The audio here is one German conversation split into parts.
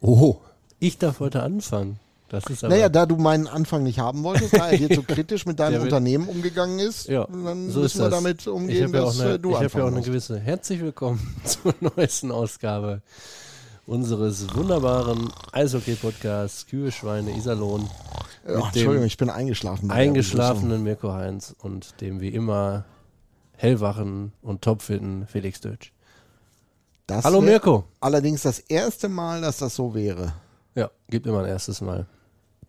Oh, ich darf heute anfangen. Das ist aber, Naja, da du meinen Anfang nicht haben wolltest, da er dir zu kritisch mit deinem Unternehmen umgegangen ist, ja, dann so ist müssen wir das. damit umgehen, habe ja dass eine, äh, du ich hab ja auch eine gewisse. Herzlich willkommen zur neuesten Ausgabe unseres wunderbaren Eishockey-Podcasts Kühe, Schweine, Iserlohn. Dem Entschuldigung, ich bin eingeschlafen. eingeschlafenen Mirko Heinz und dem wie immer hellwachen und topfitten Felix Dötsch. Das Hallo Mirko. Allerdings das erste Mal, dass das so wäre. Ja, gibt immer ein erstes Mal.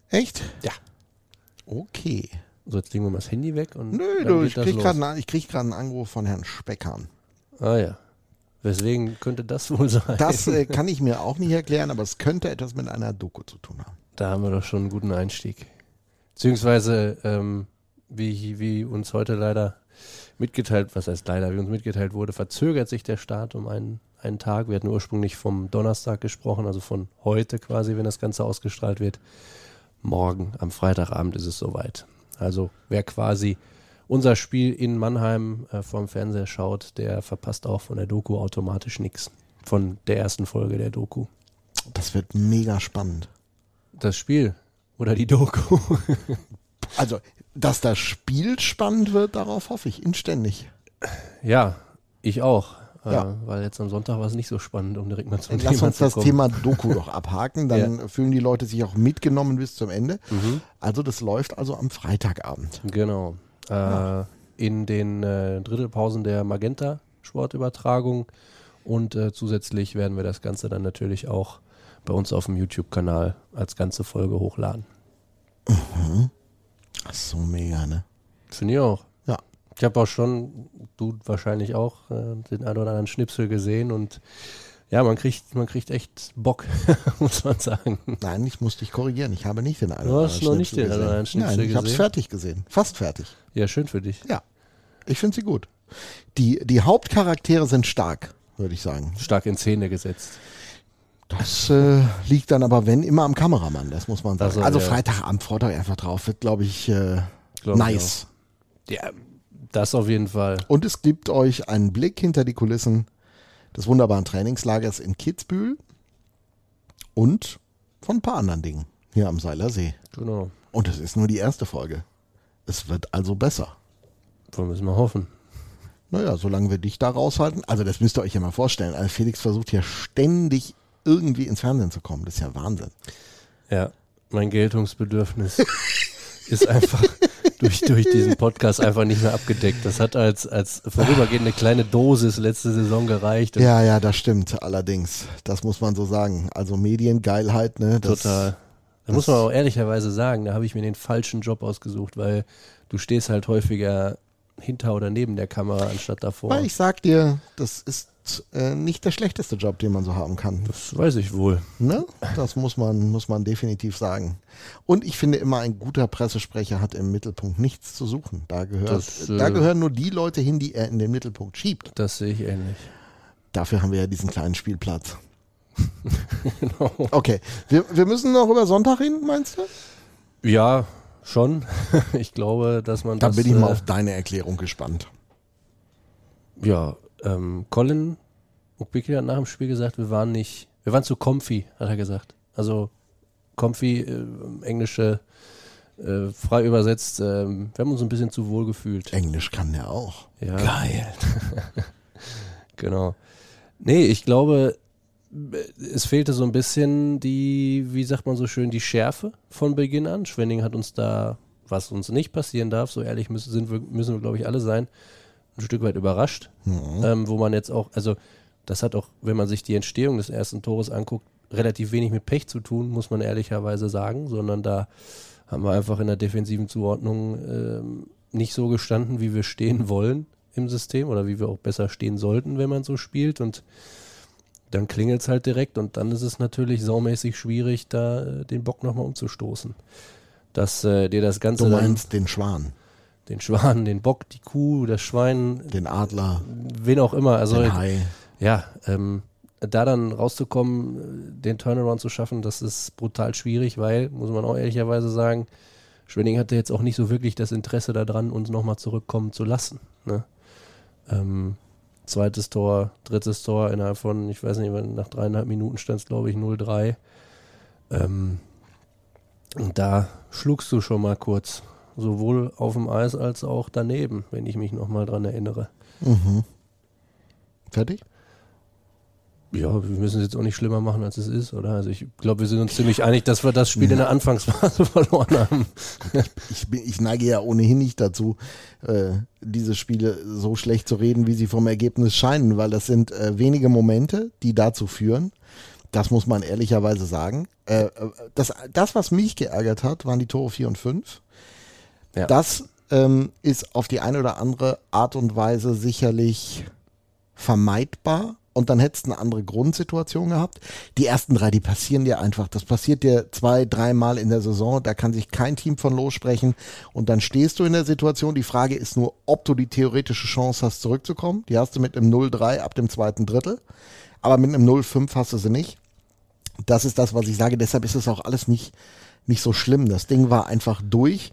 Echt? Ja. Okay. So, jetzt legen wir mal das Handy weg und Nö, dann du, geht ich das krieg los. gerade einen, ich krieg grad einen Anruf von Herrn Speckern. Ah ja. Weswegen könnte das wohl sein? Das äh, kann ich mir auch nicht erklären, aber es könnte etwas mit einer Doku zu tun haben. Da haben wir doch schon einen guten Einstieg. Beziehungsweise, ähm, wie, wie uns heute leider mitgeteilt, was heißt leider, wie uns mitgeteilt wurde, verzögert sich der Start um einen, einen Tag. Wir hatten ursprünglich vom Donnerstag gesprochen, also von heute quasi, wenn das Ganze ausgestrahlt wird. Morgen, am Freitagabend ist es soweit. Also wer quasi unser Spiel in Mannheim äh, vorm Fernseher schaut, der verpasst auch von der Doku automatisch nichts. Von der ersten Folge der Doku. Das wird mega spannend. Das Spiel oder die Doku. Also, dass das Spiel spannend wird, darauf hoffe ich inständig. Ja, ich auch. Ja. Äh, weil jetzt am Sonntag war es nicht so spannend, um direkt mal zum lass Thema uns zu das kommen. Thema Doku doch abhaken, dann fühlen die Leute sich auch mitgenommen bis zum Ende. Mhm. Also das läuft also am Freitagabend. Genau. Äh, In den äh, Drittelpausen der Magenta Sportübertragung und äh, zusätzlich werden wir das Ganze dann natürlich auch bei uns auf dem YouTube-Kanal als ganze Folge hochladen. Ach so mega, ne? Finde ich auch. Ich habe auch schon, du wahrscheinlich auch, äh, den einen oder anderen Schnipsel gesehen und ja, man kriegt, man kriegt echt Bock, muss man sagen. Nein, ich muss dich korrigieren. Ich habe nicht den einen Du oder hast anderen noch nicht Schnipsel den einen oder anderen gesehen. Schnipsel Nein, ich habe es fertig gesehen. Fast fertig. Ja, schön für dich. Ja, ich finde sie gut. Die, die Hauptcharaktere sind stark, würde ich sagen. Stark in Szene gesetzt. Das äh, liegt dann aber, wenn, immer am Kameramann, das muss man sagen. Also, Also, ja. Freitagabend, freut euch einfach drauf, wird, glaube ich, äh, Glaub ich nice. Ja, das auf jeden Fall. Und es gibt euch einen Blick hinter die Kulissen des wunderbaren Trainingslagers in Kitzbühel und von ein paar anderen Dingen hier am Seiler See. Genau. Und es ist nur die erste Folge. Es wird also besser. Wollen wir es mal hoffen. Naja, solange wir dich da raushalten. Also das müsst ihr euch ja mal vorstellen. Also Felix versucht hier ständig irgendwie ins Fernsehen zu kommen. Das ist ja Wahnsinn. Ja, mein Geltungsbedürfnis ist einfach durch, durch diesen Podcast einfach nicht mehr abgedeckt. Das hat als, als vorübergehende kleine Dosis letzte Saison gereicht. Ja, ja, das stimmt allerdings. Das muss man so sagen. Also Mediengeilheit, ne? Das, Total. Da muss man auch ehrlicherweise sagen, da habe ich mir den falschen Job ausgesucht, weil du stehst halt häufiger hinter oder neben der Kamera anstatt davor. Weil ich sag dir, das ist äh, nicht der schlechteste Job, den man so haben kann. das weiß ich wohl. Ne? Das muss man, muss man definitiv sagen. Und ich finde immer, ein guter Pressesprecher hat im Mittelpunkt nichts zu suchen. Da, gehört, Das, äh, da gehören nur die Leute hin, die er in den Mittelpunkt schiebt. Das sehe ich ähnlich. Dafür haben wir ja diesen kleinen Spielplatz. genau. Okay, wir, wir müssen noch über Sonntag reden, meinst du? Ja, schon. ich glaube, dass man Da das, bin ich mal äh, auf deine Erklärung gespannt. Ja, ähm, Colin Ukbiki hat nach dem Spiel gesagt, wir waren nicht, wir waren zu comfy, hat er gesagt. Also comfy, äh, englische, äh, frei übersetzt, ähm, wir haben uns ein bisschen zu wohl gefühlt. Englisch kann der auch. Ja, Geil. genau. Nee, ich glaube, es fehlte so ein bisschen die, wie sagt man so schön, die Schärfe von Beginn an. Schwenning hat uns da, was uns nicht passieren darf, so ehrlich müssen, sind wir, müssen wir, glaube ich, alle sein, ein Stück weit überrascht. Mhm. Ähm, wo man jetzt auch, also das hat auch, wenn man sich die Entstehung des ersten Tores anguckt, relativ wenig mit Pech zu tun, muss man ehrlicherweise sagen, sondern da haben wir einfach in der defensiven Zuordnung ähm, nicht so gestanden, wie wir stehen wollen im System oder wie wir auch besser stehen sollten, wenn man so spielt und dann klingelt es halt direkt und dann ist es natürlich saumäßig schwierig, da äh, den Bock nochmal umzustoßen. Dass äh, dir das Ganze Du meinst den Schwan, den Schwan, den Bock, die Kuh, das Schwein, den Adler, wen auch immer, also den Hai. ja, ähm, da dann rauszukommen, den Turnaround zu schaffen, das ist brutal schwierig, weil, muss man auch ehrlicherweise sagen, Schwenning hatte jetzt auch nicht so wirklich das Interesse daran, uns nochmal zurückkommen zu lassen. Ne? Ähm, zweites Tor, drittes Tor innerhalb von, ich weiß nicht, nach dreieinhalb Minuten stand es, glaube ich, 0-3. Ähm, und da schlugst du schon mal kurz, sowohl auf dem Eis als auch daneben, wenn ich mich nochmal dran erinnere. Mhm. Fertig? Ja, wir müssen es jetzt auch nicht schlimmer machen, als es ist, oder? Also ich glaube, wir sind uns ziemlich einig, dass wir das Spiel ja. in der Anfangsphase verloren haben. ich, bin, ich neige ja ohnehin nicht dazu, äh, diese Spiele so schlecht zu reden, wie sie vom Ergebnis scheinen, weil das sind äh, wenige Momente, die dazu führen. Das muss man ehrlicherweise sagen. Äh, äh das, das, was mich geärgert hat, waren die Tore 4 und 5. Ja. Das ähm, ist auf die eine oder andere Art und Weise sicherlich vermeidbar und dann hättest du eine andere Grundsituation gehabt. Die ersten drei, die passieren dir einfach. Das passiert dir zwei, dreimal in der Saison. Da kann sich kein Team von lossprechen. Und dann stehst du in der Situation. Die Frage ist nur, ob du die theoretische Chance hast, zurückzukommen. Die hast du mit einem 0-3 ab dem zweiten Drittel. Aber mit einem 0-5 hast du sie nicht. Das ist das, was ich sage. Deshalb ist es auch alles nicht, nicht so schlimm. Das Ding war einfach durch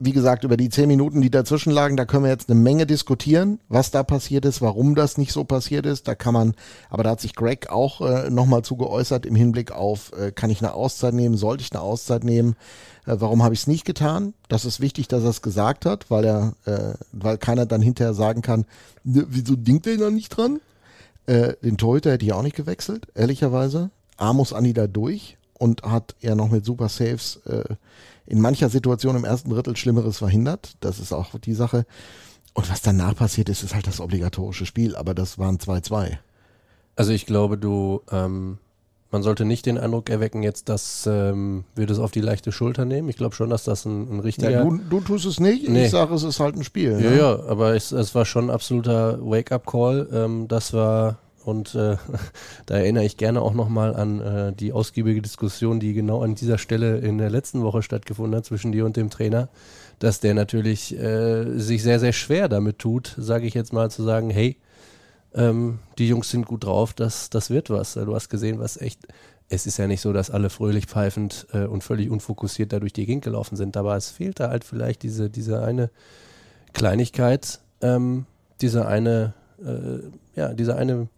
wie gesagt, über die zehn Minuten, die dazwischen lagen, da können wir jetzt eine Menge diskutieren, was da passiert ist, warum das nicht so passiert ist. Da kann man, aber da hat sich Greg auch äh, nochmal zu geäußert im Hinblick auf, äh, kann ich eine Auszeit nehmen, sollte ich eine Auszeit nehmen, äh, warum habe ich es nicht getan? Das ist wichtig, dass er es gesagt hat, weil er, äh, weil keiner dann hinterher sagen kann, ne, wieso denkt er da nicht dran? Äh, den Torhüter hätte ich auch nicht gewechselt, ehrlicherweise. A muss da durch und hat ja noch mit Super Saves äh, in mancher Situation im ersten Drittel Schlimmeres verhindert. Das ist auch die Sache. Und was danach passiert ist, ist halt das obligatorische Spiel, aber das waren 2-2. Also ich glaube, du, ähm, man sollte nicht den Eindruck erwecken, jetzt, dass ähm, wir das auf die leichte Schulter nehmen. Ich glaube schon, dass das ein, ein richtiger. Ja, du, du, tust es nicht. Nee. Ich sage, es ist halt ein Spiel. Ja, ne? ja, aber es, es, war schon ein absoluter Wake-up-Call. Ähm, das war und äh, da erinnere ich gerne auch nochmal an äh, die ausgiebige Diskussion, die genau an dieser Stelle in der letzten Woche stattgefunden hat zwischen dir und dem Trainer, dass der natürlich äh, sich sehr, sehr schwer damit tut, sage ich jetzt mal, zu sagen, hey, ähm, die Jungs sind gut drauf, das, das wird was. Du hast gesehen, was echt, es ist ja nicht so, dass alle fröhlich pfeifend äh, und völlig unfokussiert da durch die Gegend gelaufen sind, aber es fehlt da halt vielleicht diese, diese eine Kleinigkeit, ähm, diese eine, äh, ja, diese eine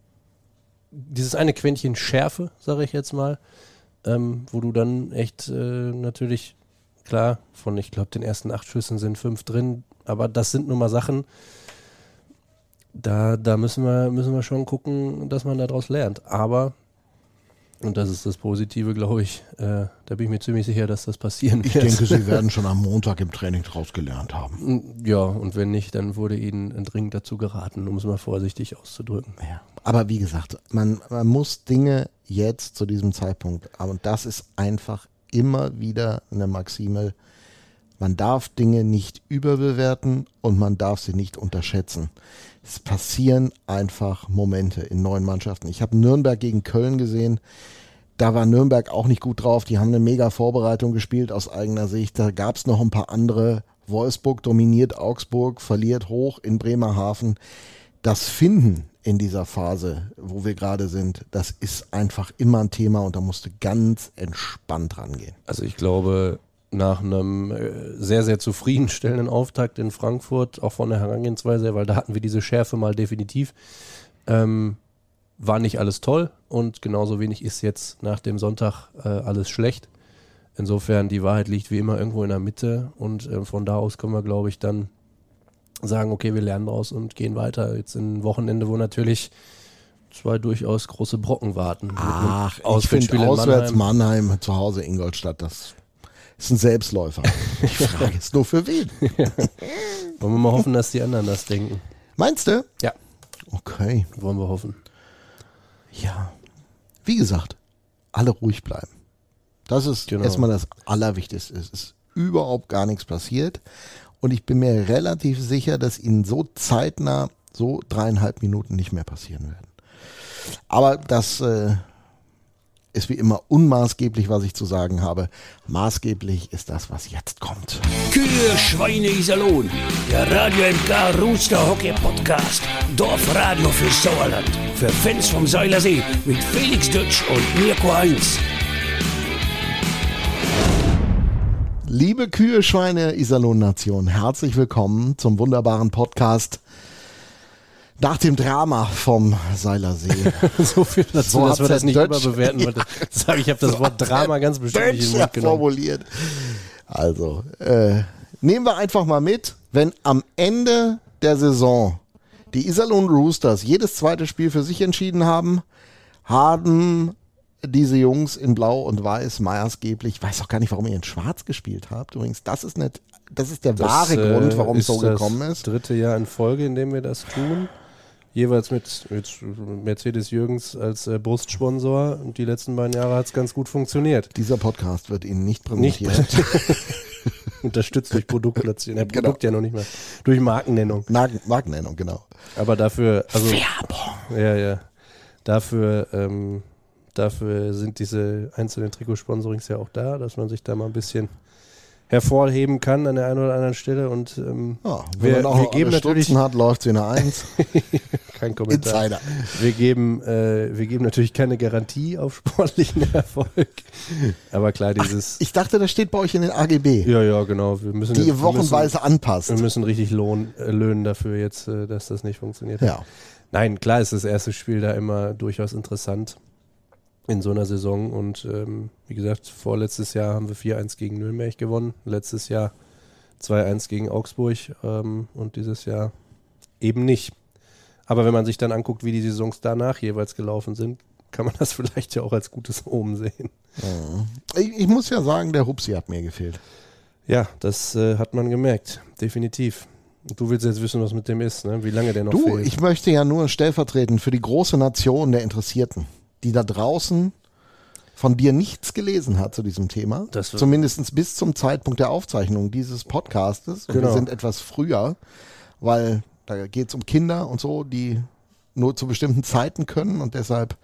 dieses eine Quäntchen Schärfe, sage ich jetzt mal, ähm, wo du dann echt äh, natürlich, klar, von ich glaube, den ersten acht Schüssen sind fünf drin, aber das sind nun mal Sachen, da, da müssen, wir, müssen wir schon gucken, dass man daraus lernt. Aber und das ist das Positive, glaube ich. Äh, da bin ich mir ziemlich sicher, dass das passieren wird. Ich denke, Sie werden schon am Montag im Training daraus gelernt haben. Ja, und wenn nicht, dann wurde Ihnen dringend dazu geraten, um es mal vorsichtig auszudrücken. Ja. Aber wie gesagt, man, man muss Dinge jetzt zu diesem Zeitpunkt, und das ist einfach immer wieder eine Maxime, man darf Dinge nicht überbewerten und man darf sie nicht unterschätzen. Es passieren einfach Momente in neuen Mannschaften. Ich habe Nürnberg gegen Köln gesehen. Da war Nürnberg auch nicht gut drauf. Die haben eine mega Vorbereitung gespielt aus eigener Sicht. Da gab es noch ein paar andere. Wolfsburg dominiert Augsburg, verliert hoch in Bremerhaven. Das Finden in dieser Phase, wo wir gerade sind, das ist einfach immer ein Thema und da musste ganz entspannt rangehen. Also ich glaube, nach einem äh, sehr, sehr zufriedenstellenden Auftakt in Frankfurt, auch von der Herangehensweise, weil da hatten wir diese Schärfe mal definitiv. Ähm, war nicht alles toll und genauso wenig ist jetzt nach dem Sonntag äh, alles schlecht. Insofern, die Wahrheit liegt wie immer irgendwo in der Mitte und äh, von da aus können wir, glaube ich, dann sagen, okay, wir lernen daraus und gehen weiter. Jetzt ein Wochenende, wo natürlich zwei durchaus große Brocken warten. Ach, ich finde auswärts Mannheim. Mannheim, zu Hause Ingolstadt, das ist ein Selbstläufer. Die Frage ist nur für wen. Ja. Wollen wir mal hoffen, dass die anderen das denken. Meinst du? Ja. Okay. Wollen wir hoffen. Ja. Wie gesagt, alle ruhig bleiben. Das ist genau. erstmal das Allerwichtigste. Es ist überhaupt gar nichts passiert. Und ich bin mir relativ sicher, dass ihnen so zeitnah so dreieinhalb Minuten nicht mehr passieren werden. Aber das äh, ist wie immer unmaßgeblich, was ich zu sagen habe. Maßgeblich ist das, was jetzt kommt. Kühe, Schweine, Iserlohn. Der Radio MK Rooster Hockey Podcast. Dorfradio für Sauerland. Für Fans vom Seilersee mit Felix Dutsch und Mirko Heinz. Liebe Kühe, Schweine, Iserlohn Nation, herzlich willkommen zum wunderbaren Podcast Nach dem Drama vom Seilersee. so viel dazu, So dass wir das nicht Dutch- überbewerten. Ich sage, ich habe das Wort Drama ganz bestimmt nicht in den formuliert. Also, äh, nehmen wir einfach mal mit, wenn am Ende der Saison die Iserlohn Roosters jedes zweite Spiel für sich entschieden haben, haben diese Jungs in Blau und Weiß maßgeblich, ich weiß auch gar nicht, warum ihr in Schwarz gespielt habt. Übrigens, das ist nicht, das ist der wahre Das, äh, Grund, warum es so gekommen das ist. dritte Jahr in Folge, in dem wir das tun. Jeweils mit, mit Mercedes Jürgens als äh, Brustsponsor. Und die letzten beiden Jahre hat es ganz gut funktioniert. Dieser Podcast wird Ihnen nicht Nicht präsentiert. unterstützt durch Produktplatzierung. Ja, Genau. Produkt ja noch nicht mal. Durch Markennennung. Marken, Markennennung, genau. Aber dafür, also Werbung. ja, ja. Dafür, ähm, dafür sind diese einzelnen Trikotsponsorings ja auch da, dass man sich da mal ein bisschen hervorheben kann an der einen oder anderen Stelle. Und ähm, Ja, wenn wir, man auch wir geben natürlich Stutzen hat, läuft sie eine Eins. kein Kommentar. Insider. Wir geben, äh, wir geben natürlich keine Garantie auf sportlichen Erfolg. Aber klar, dieses. Ich dachte, das steht bei euch in den AGB, ja, ja, genau. Wir müssen die jetzt- wochenweise Müssen, anpasst. wir müssen richtig lohn, äh, löhnen dafür jetzt, äh, dass das nicht funktioniert. Ja. Nein, klar ist das erste Spiel da immer durchaus interessant in so einer Saison. Und ähm, wie gesagt, vorletztes Jahr haben wir 4-1 gegen Nürnberg gewonnen. Letztes Jahr 2-1 gegen Augsburg ähm, und dieses Jahr eben nicht. Aber wenn man sich dann anguckt, wie die Saisons danach jeweils gelaufen sind, kann man das vielleicht ja auch als gutes Omen sehen. Ich, ich muss ja sagen, der Hupsi hat mir gefehlt. Ja, das äh, hat man gemerkt, definitiv. Du willst jetzt wissen, was mit dem ist, ne? wie lange der noch Du, fehlt. ich möchte ja nur stellvertretend für die große Nation der Interessierten, die da draußen von dir nichts gelesen hat zu diesem Thema, zumindest bis zum Zeitpunkt der Aufzeichnung dieses Podcastes. Und wir Genau. sind etwas früher, weil da geht es um Kinder und so, die nur zu bestimmten Zeiten können und deshalb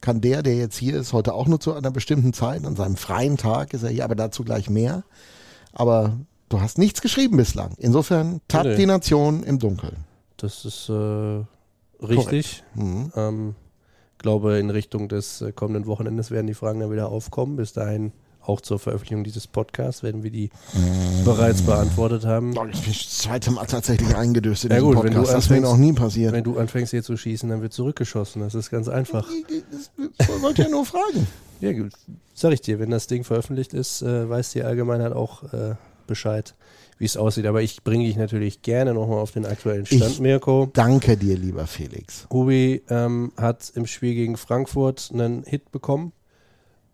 kann der, der jetzt hier ist, heute auch nur zu einer bestimmten Zeit, an seinem freien Tag ist er hier, aber dazu gleich mehr. Aber du hast nichts geschrieben bislang. Insofern tappt Nee. die Nation im Dunkeln. Das ist äh, richtig. Mhm. Ähm, glaube, in Richtung des äh, kommenden Wochenendes werden die Fragen dann wieder aufkommen. Bis dahin, auch zur Veröffentlichung dieses Podcasts, werden wir die bereits beantwortet haben. Ich bin das zweite Mal tatsächlich eingedöst in Ja gut, Podcast. du das ist mir anfängst- noch nie passiert. Wenn du anfängst hier zu schießen, dann wird zurückgeschossen. Das ist ganz einfach. Ich wollte ja nur fragen. Ja, gut. Sag ich dir, wenn das Ding veröffentlicht ist, äh, weiß die Allgemeinheit auch äh, Bescheid, wie es aussieht. Aber ich bringe dich natürlich gerne nochmal auf den aktuellen Stand, Ich- Mirko. Danke dir, lieber Felix. Hubi ähm, hat im Spiel gegen Frankfurt einen Hit bekommen,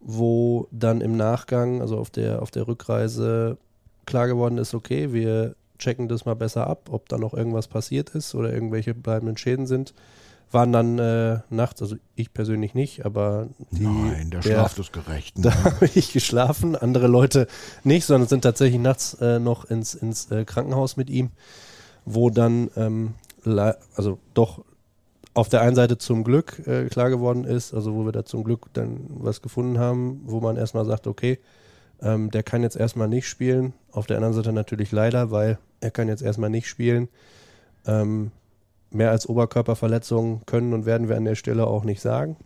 wo dann im Nachgang, also auf der, auf der Rückreise, klar geworden ist, okay, wir checken das mal besser ab, ob da noch irgendwas passiert ist oder irgendwelche bleibenden Schäden sind. Waren dann äh, nachts, also ich persönlich nicht, aber die, Nein, der Schlaf ist gerecht. da habe ich geschlafen, andere Leute nicht, sondern sind tatsächlich nachts äh, noch ins, ins äh, Krankenhaus mit ihm, wo dann ähm, also doch auf der einen Seite zum Glück äh, klar geworden ist, also wo wir da zum Glück dann was gefunden haben, wo man erstmal sagt, okay, ähm, der kann jetzt erstmal nicht spielen. Auf der anderen Seite natürlich leider, weil er kann jetzt erstmal nicht spielen. Ähm, mehr als Oberkörperverletzungen können und werden wir an der Stelle auch nicht sagen.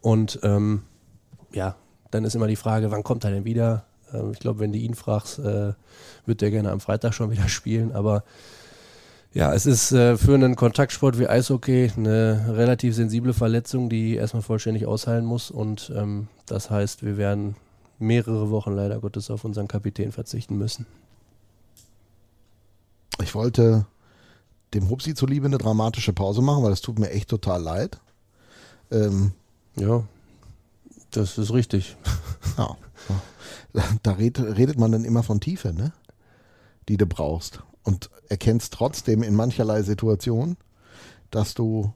Und ähm, ja, dann ist immer die Frage, wann kommt er denn wieder? Ähm, ich glaube, wenn du ihn fragst, äh, wird der gerne am Freitag schon wieder spielen. Aber ja, es ist äh, für einen Kontaktsport wie Eishockey eine relativ sensible Verletzung, die erstmal vollständig ausheilen muss. Und ähm, das heißt, wir werden mehrere Wochen leider Gottes auf unseren Kapitän verzichten müssen. Ich wollte dem Hupsi zuliebe eine dramatische Pause machen, weil das tut mir echt total leid. Ähm, Ja, das ist richtig. ja. Da redet, man dann immer von Tiefe, ne? Die du brauchst. Und erkennst trotzdem in mancherlei Situationen, dass du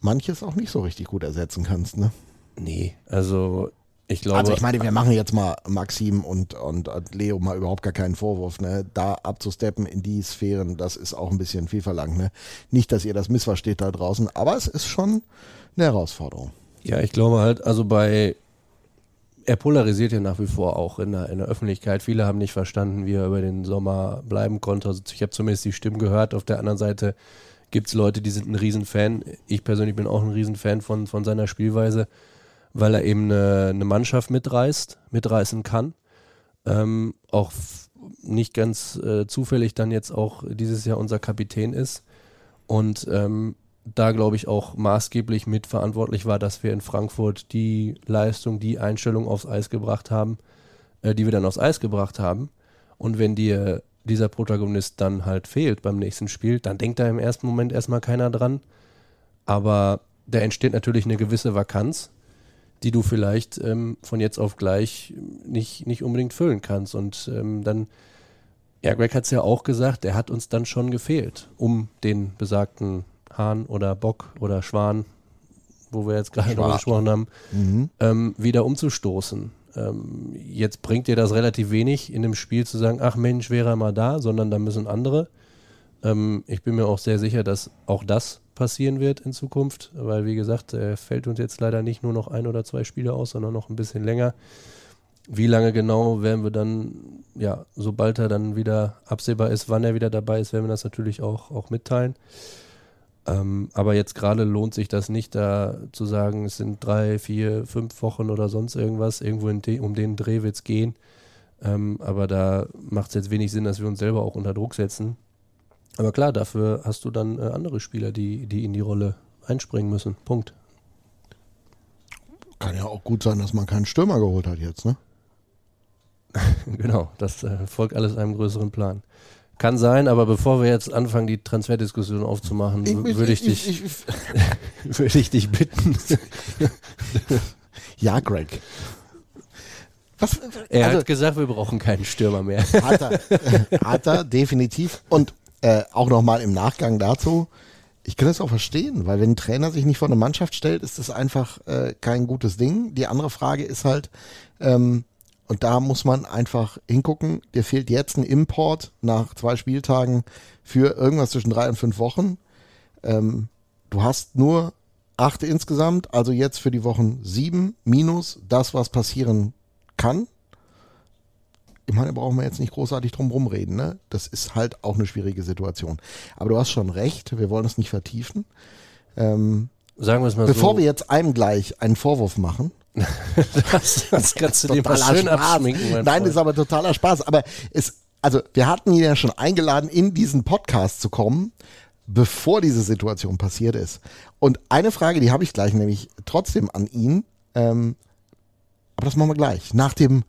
manches auch nicht so richtig gut ersetzen kannst, ne? Nee, also ich glaube. Also ich meine, wir machen jetzt mal Maxim und, und, und Leo mal überhaupt gar keinen Vorwurf, ne? Da abzusteppen in die Sphären, das ist auch ein bisschen viel verlangt, ne? Nicht, dass ihr das missversteht da draußen, aber es ist schon eine Herausforderung. Ja, ich glaube halt, also bei, er polarisiert ja nach wie vor auch in der, in der Öffentlichkeit. Viele haben nicht verstanden, wie er über den Sommer bleiben konnte. Also ich habe zumindest die Stimmen gehört. Auf der anderen Seite gibt es Leute, die sind ein Riesenfan. Ich persönlich bin auch ein Riesenfan von, von seiner Spielweise, weil er eben eine, eine Mannschaft mitreißt, mitreißen kann. Ähm, auch nicht ganz äh, zufällig dann jetzt auch dieses Jahr unser Kapitän ist. Und ähm, da glaube ich auch maßgeblich mitverantwortlich war, dass wir in Frankfurt die Leistung, die Einstellung aufs Eis gebracht haben, äh, die wir dann aufs Eis gebracht haben. Und wenn dir dieser Protagonist dann halt fehlt beim nächsten Spiel, dann denkt da im ersten Moment erstmal keiner dran. Aber da entsteht natürlich eine gewisse Vakanz, die du vielleicht ähm, von jetzt auf gleich nicht, nicht unbedingt füllen kannst. Und ähm, dann, ja, Greg hat es ja auch gesagt, der hat uns dann schon gefehlt, um den besagten Hahn oder Bock oder Schwan, wo wir jetzt gerade drüber gesprochen haben, Mhm. ähm, wieder umzustoßen. Ähm, jetzt bringt dir das relativ wenig, in dem Spiel zu sagen, ach Mensch, wäre er mal da, sondern da müssen andere. Ähm, ich bin mir auch sehr sicher, dass auch das passieren wird in Zukunft, weil wie gesagt, äh, fällt uns jetzt leider nicht nur noch ein oder zwei Spiele aus, sondern noch ein bisschen länger. Wie lange genau werden wir dann, ja, sobald er dann wieder absehbar ist, wann er wieder dabei ist, werden wir das natürlich auch, auch mitteilen. Ähm, aber jetzt gerade lohnt sich das nicht, da zu sagen, es sind drei, vier, fünf Wochen oder sonst irgendwas. Irgendwo de, um den Dreh wird es gehen. Ähm, aber da macht es jetzt wenig Sinn, dass wir uns selber auch unter Druck setzen. Aber klar, dafür hast du dann äh, andere Spieler, die, die in die Rolle einspringen müssen. Punkt. Kann ja auch gut sein, dass man keinen Stürmer geholt hat jetzt, ne? genau, das äh, folgt alles einem größeren Plan. Kann sein, aber bevor wir jetzt anfangen, die Transferdiskussion aufzumachen, würde ich, dich, ich, ich, würde ich dich bitten. ja, Greg. Was, Er also, hat gesagt, wir brauchen keinen Stürmer mehr. Hat er, hat er definitiv. Und äh, auch nochmal im Nachgang dazu, ich kann es auch verstehen, weil wenn ein Trainer sich nicht vor eine Mannschaft stellt, ist das einfach äh, kein gutes Ding. Die andere Frage ist halt, ähm, und da muss man einfach hingucken, dir fehlt jetzt ein Import nach zwei Spieltagen für irgendwas zwischen drei und fünf Wochen. Ähm, du hast nur acht insgesamt, also jetzt für die Wochen sieben minus das, was passieren kann ich meine, da brauchen wir jetzt nicht großartig drum rumreden, ne? Das ist halt auch eine schwierige Situation. Aber du hast schon recht, wir wollen es nicht vertiefen. Ähm, Sagen wir es mal bevor so. wir jetzt einem gleich einen Vorwurf machen, das, das kannst du dir mal schön abschminken. Nein, Freund. ist aber totaler Spaß. Aber es, also wir hatten ihn ja schon eingeladen, in diesen Podcast zu kommen, bevor diese Situation passiert ist. Und eine Frage, die habe ich gleich nämlich trotzdem an ihn. Ähm, aber das machen wir gleich. Nach dem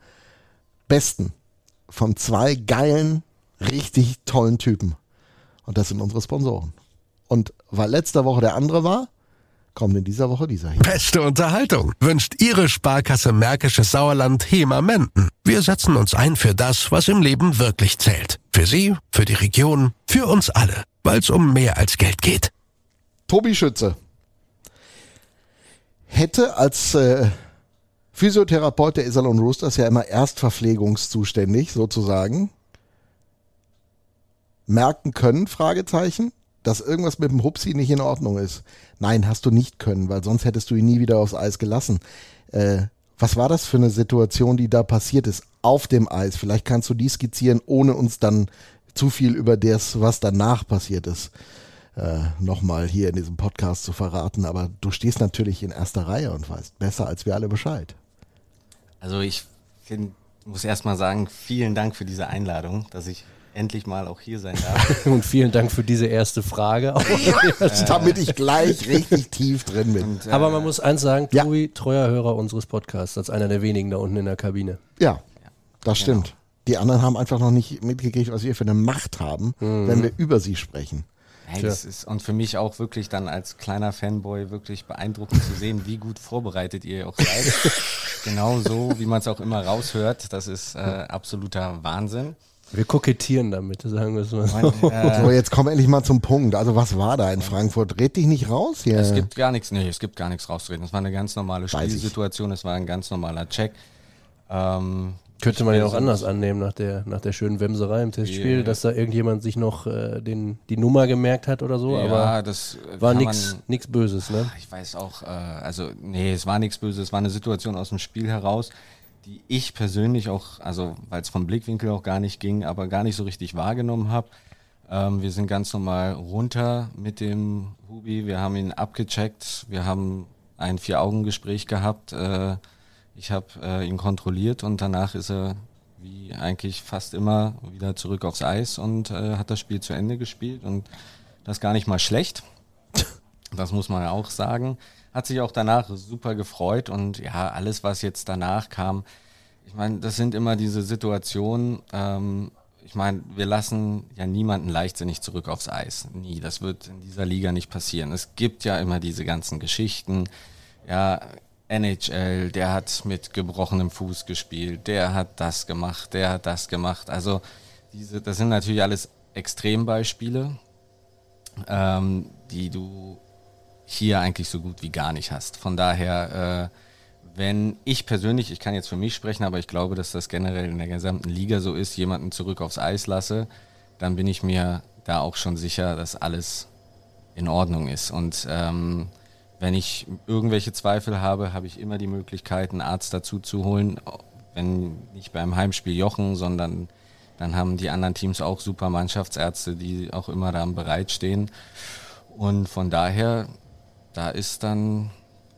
Besten von zwei geilen, richtig tollen Typen. Und das sind unsere Sponsoren. Und weil letzte Woche der andere war, kommt in dieser Woche dieser hier. Beste Unterhaltung wünscht Ihre Sparkasse Märkisches Sauerland HEMA Menden. Wir setzen uns ein für das, was im Leben wirklich zählt. Für Sie, für die Region, für uns alle. Weil es um mehr als Geld geht. Tobi Schütze hätte als äh, Physiotherapeut der Iserlohn Roosters ja immer erstverpflegungszuständig sozusagen merken können, Fragezeichen, dass irgendwas mit dem Hupsi nicht in Ordnung ist. Nein, hast du nicht können, weil sonst hättest du ihn nie wieder aufs Eis gelassen. Äh, was war das für eine Situation, die da passiert ist auf dem Eis? Vielleicht kannst du die skizzieren, ohne uns dann zu viel über das, was danach passiert ist, äh, nochmal hier in diesem Podcast zu verraten. Aber du stehst natürlich in erster Reihe und weißt besser als wir alle Bescheid. Also ich find, muss erstmal sagen, vielen Dank für diese Einladung, dass ich endlich mal auch hier sein darf. Und vielen Dank für diese erste Frage. auch. Damit ich gleich richtig tief drin bin. Und, äh, Aber man muss eins sagen, Ja. Tobi, treuer Hörer unseres Podcasts, als einer der wenigen da unten in der Kabine. Ja, das stimmt. Die anderen haben einfach noch nicht mitgekriegt, was wir für eine Macht haben, wenn wir über sie sprechen. Hey, das ist, und für mich auch wirklich dann als kleiner Fanboy wirklich beeindruckend zu sehen, wie gut vorbereitet ihr auch seid. genau so, wie man es auch immer raushört. Das ist äh, absoluter Wahnsinn. Wir kokettieren damit, sagen wir es mal so. Und, äh, So, jetzt komm endlich mal zum Punkt. Also was war da in Frankfurt? Red dich nicht raus hier. Es gibt gar nichts, nee, es gibt gar nichts rauszureden. Es war eine ganz normale. Spielsituation, es war ein ganz normaler Check. Ähm, Könnte man ja auch anders annehmen nach der, nach der schönen Wemserei im Testspiel, Ja. dass da irgendjemand sich noch äh, den, die Nummer gemerkt hat oder so, ja, aber das äh, war nichts Böses, ne? Ich weiß auch, äh, also nee, es war nichts Böses, es war eine Situation aus dem Spiel heraus, die ich persönlich auch, also weil es vom Blickwinkel auch gar nicht ging, aber gar nicht so richtig wahrgenommen habe. Ähm, wir sind ganz normal runter mit dem Hubi, wir haben ihn abgecheckt, wir haben ein Vier-Augen-Gespräch gehabt, äh, ich habe äh, ihn kontrolliert und danach ist er wie eigentlich fast immer wieder zurück aufs Eis und äh, hat das Spiel zu Ende gespielt und das gar nicht mal schlecht. Das muss man auch sagen. Hat sich auch danach super gefreut und ja, alles, was jetzt danach kam, ich meine, das sind immer diese Situationen, ähm, ich meine, wir lassen ja niemanden leichtsinnig zurück aufs Eis. Nie. Das wird in dieser Liga nicht passieren. Es gibt ja immer diese ganzen Geschichten. Ja, NHL, der hat mit gebrochenem Fuß gespielt, der hat das gemacht, der hat das gemacht. Also diese, das sind natürlich alles Extrembeispiele, ähm, die du hier eigentlich so gut wie gar nicht hast. Von daher, äh, wenn ich persönlich, ich kann jetzt für mich sprechen, aber ich glaube, dass das generell in der gesamten Liga so ist, jemanden zurück aufs Eis lasse, dann bin ich mir da auch schon sicher, dass alles in Ordnung ist. Und ähm, wenn ich irgendwelche Zweifel habe, habe ich immer die Möglichkeit, einen Arzt dazu zu holen. Wenn nicht beim Heimspiel Jochen, sondern dann haben die anderen Teams auch super Mannschaftsärzte, die auch immer da bereitstehen. Und von daher, da ist dann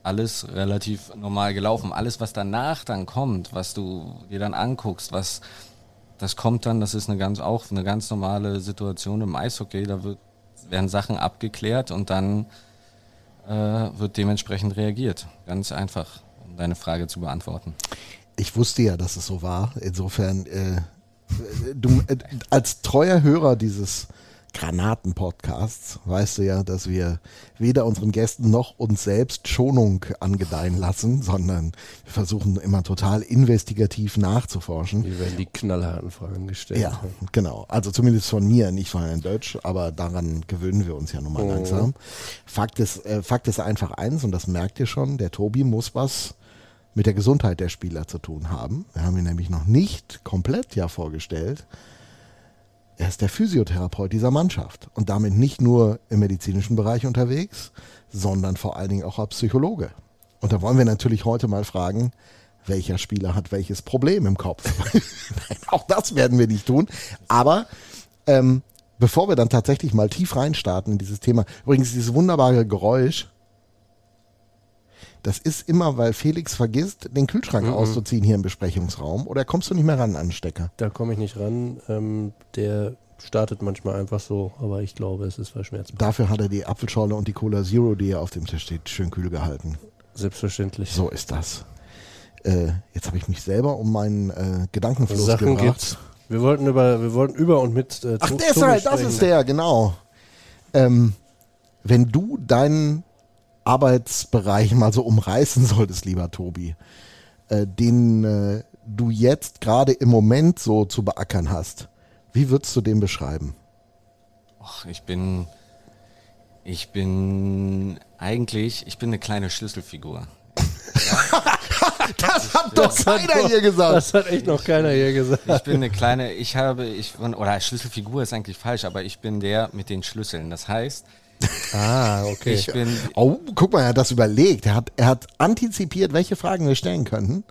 alles relativ normal gelaufen. Alles, was danach dann kommt, was du dir dann anguckst, was das kommt dann, das ist eine ganz auch eine ganz normale Situation im Eishockey. Da wird, werden Sachen abgeklärt und dann wird dementsprechend reagiert. Ganz einfach, um deine Frage zu beantworten. Ich wusste ja, dass es so war. Insofern, äh, du, äh, als treuer Hörer dieses Granaten-Podcasts weißt du ja, dass wir weder unseren Gästen noch uns selbst Schonung angedeihen lassen, sondern wir versuchen immer total investigativ nachzuforschen. Wie werden die knallharten Fragen gestellt? Ja, genau. Also zumindest von mir, nicht von Herrn Deutsch, aber daran gewöhnen wir uns ja nun mal Oh. langsam. Fakt ist, äh, Fakt ist einfach eins, und das merkt ihr schon, der Tobi muss was mit der Gesundheit der Spieler zu tun haben. Wir haben ihn nämlich noch nicht komplett ja vorgestellt. Er ist der Physiotherapeut dieser Mannschaft und damit nicht nur im medizinischen Bereich unterwegs, sondern vor allen Dingen auch als Psychologe. Und da wollen wir natürlich heute mal fragen, welcher Spieler hat welches Problem im Kopf. Auch das werden wir nicht tun. Aber ähm, bevor wir dann tatsächlich mal tief reinstarten in dieses Thema, übrigens dieses wunderbare Geräusch, das ist immer, weil Felix vergisst, den Kühlschrank auszuziehen hier im Besprechungsraum. Oder kommst du nicht mehr ran an den Stecker? Da komme ich nicht ran. Ähm, der startet manchmal einfach so, aber ich glaube, es ist verschmerzbar. Dafür hat er die Apfelschorle und die Cola Zero, die hier auf dem Tisch steht, schön kühl gehalten. Selbstverständlich. So ist das. Äh, jetzt habe ich mich selber um meinen äh, Gedankenfluss Sachen gebracht. gibt's. Wir wollten über, wir wollten über und mit. Äh, Ach, halt, das ist der, genau. Ähm, wenn du deinen Arbeitsbereich mal so umreißen solltest, lieber Tobi, äh, den äh, du jetzt gerade im Moment so zu beackern hast, wie würdest du den beschreiben? Och, ich bin, ich bin eigentlich, ich bin eine kleine Schlüsselfigur. Das hat doch keiner hier gesagt. Das hat echt noch keiner hier gesagt. Ich bin eine kleine, ich habe, ich, oder Schlüsselfigur ist eigentlich falsch, aber ich bin der mit den Schlüsseln. Das heißt, Ah, okay. ich bin, Oh, guck mal, er hat das überlegt. Er hat, er hat antizipiert, welche Fragen wir stellen könnten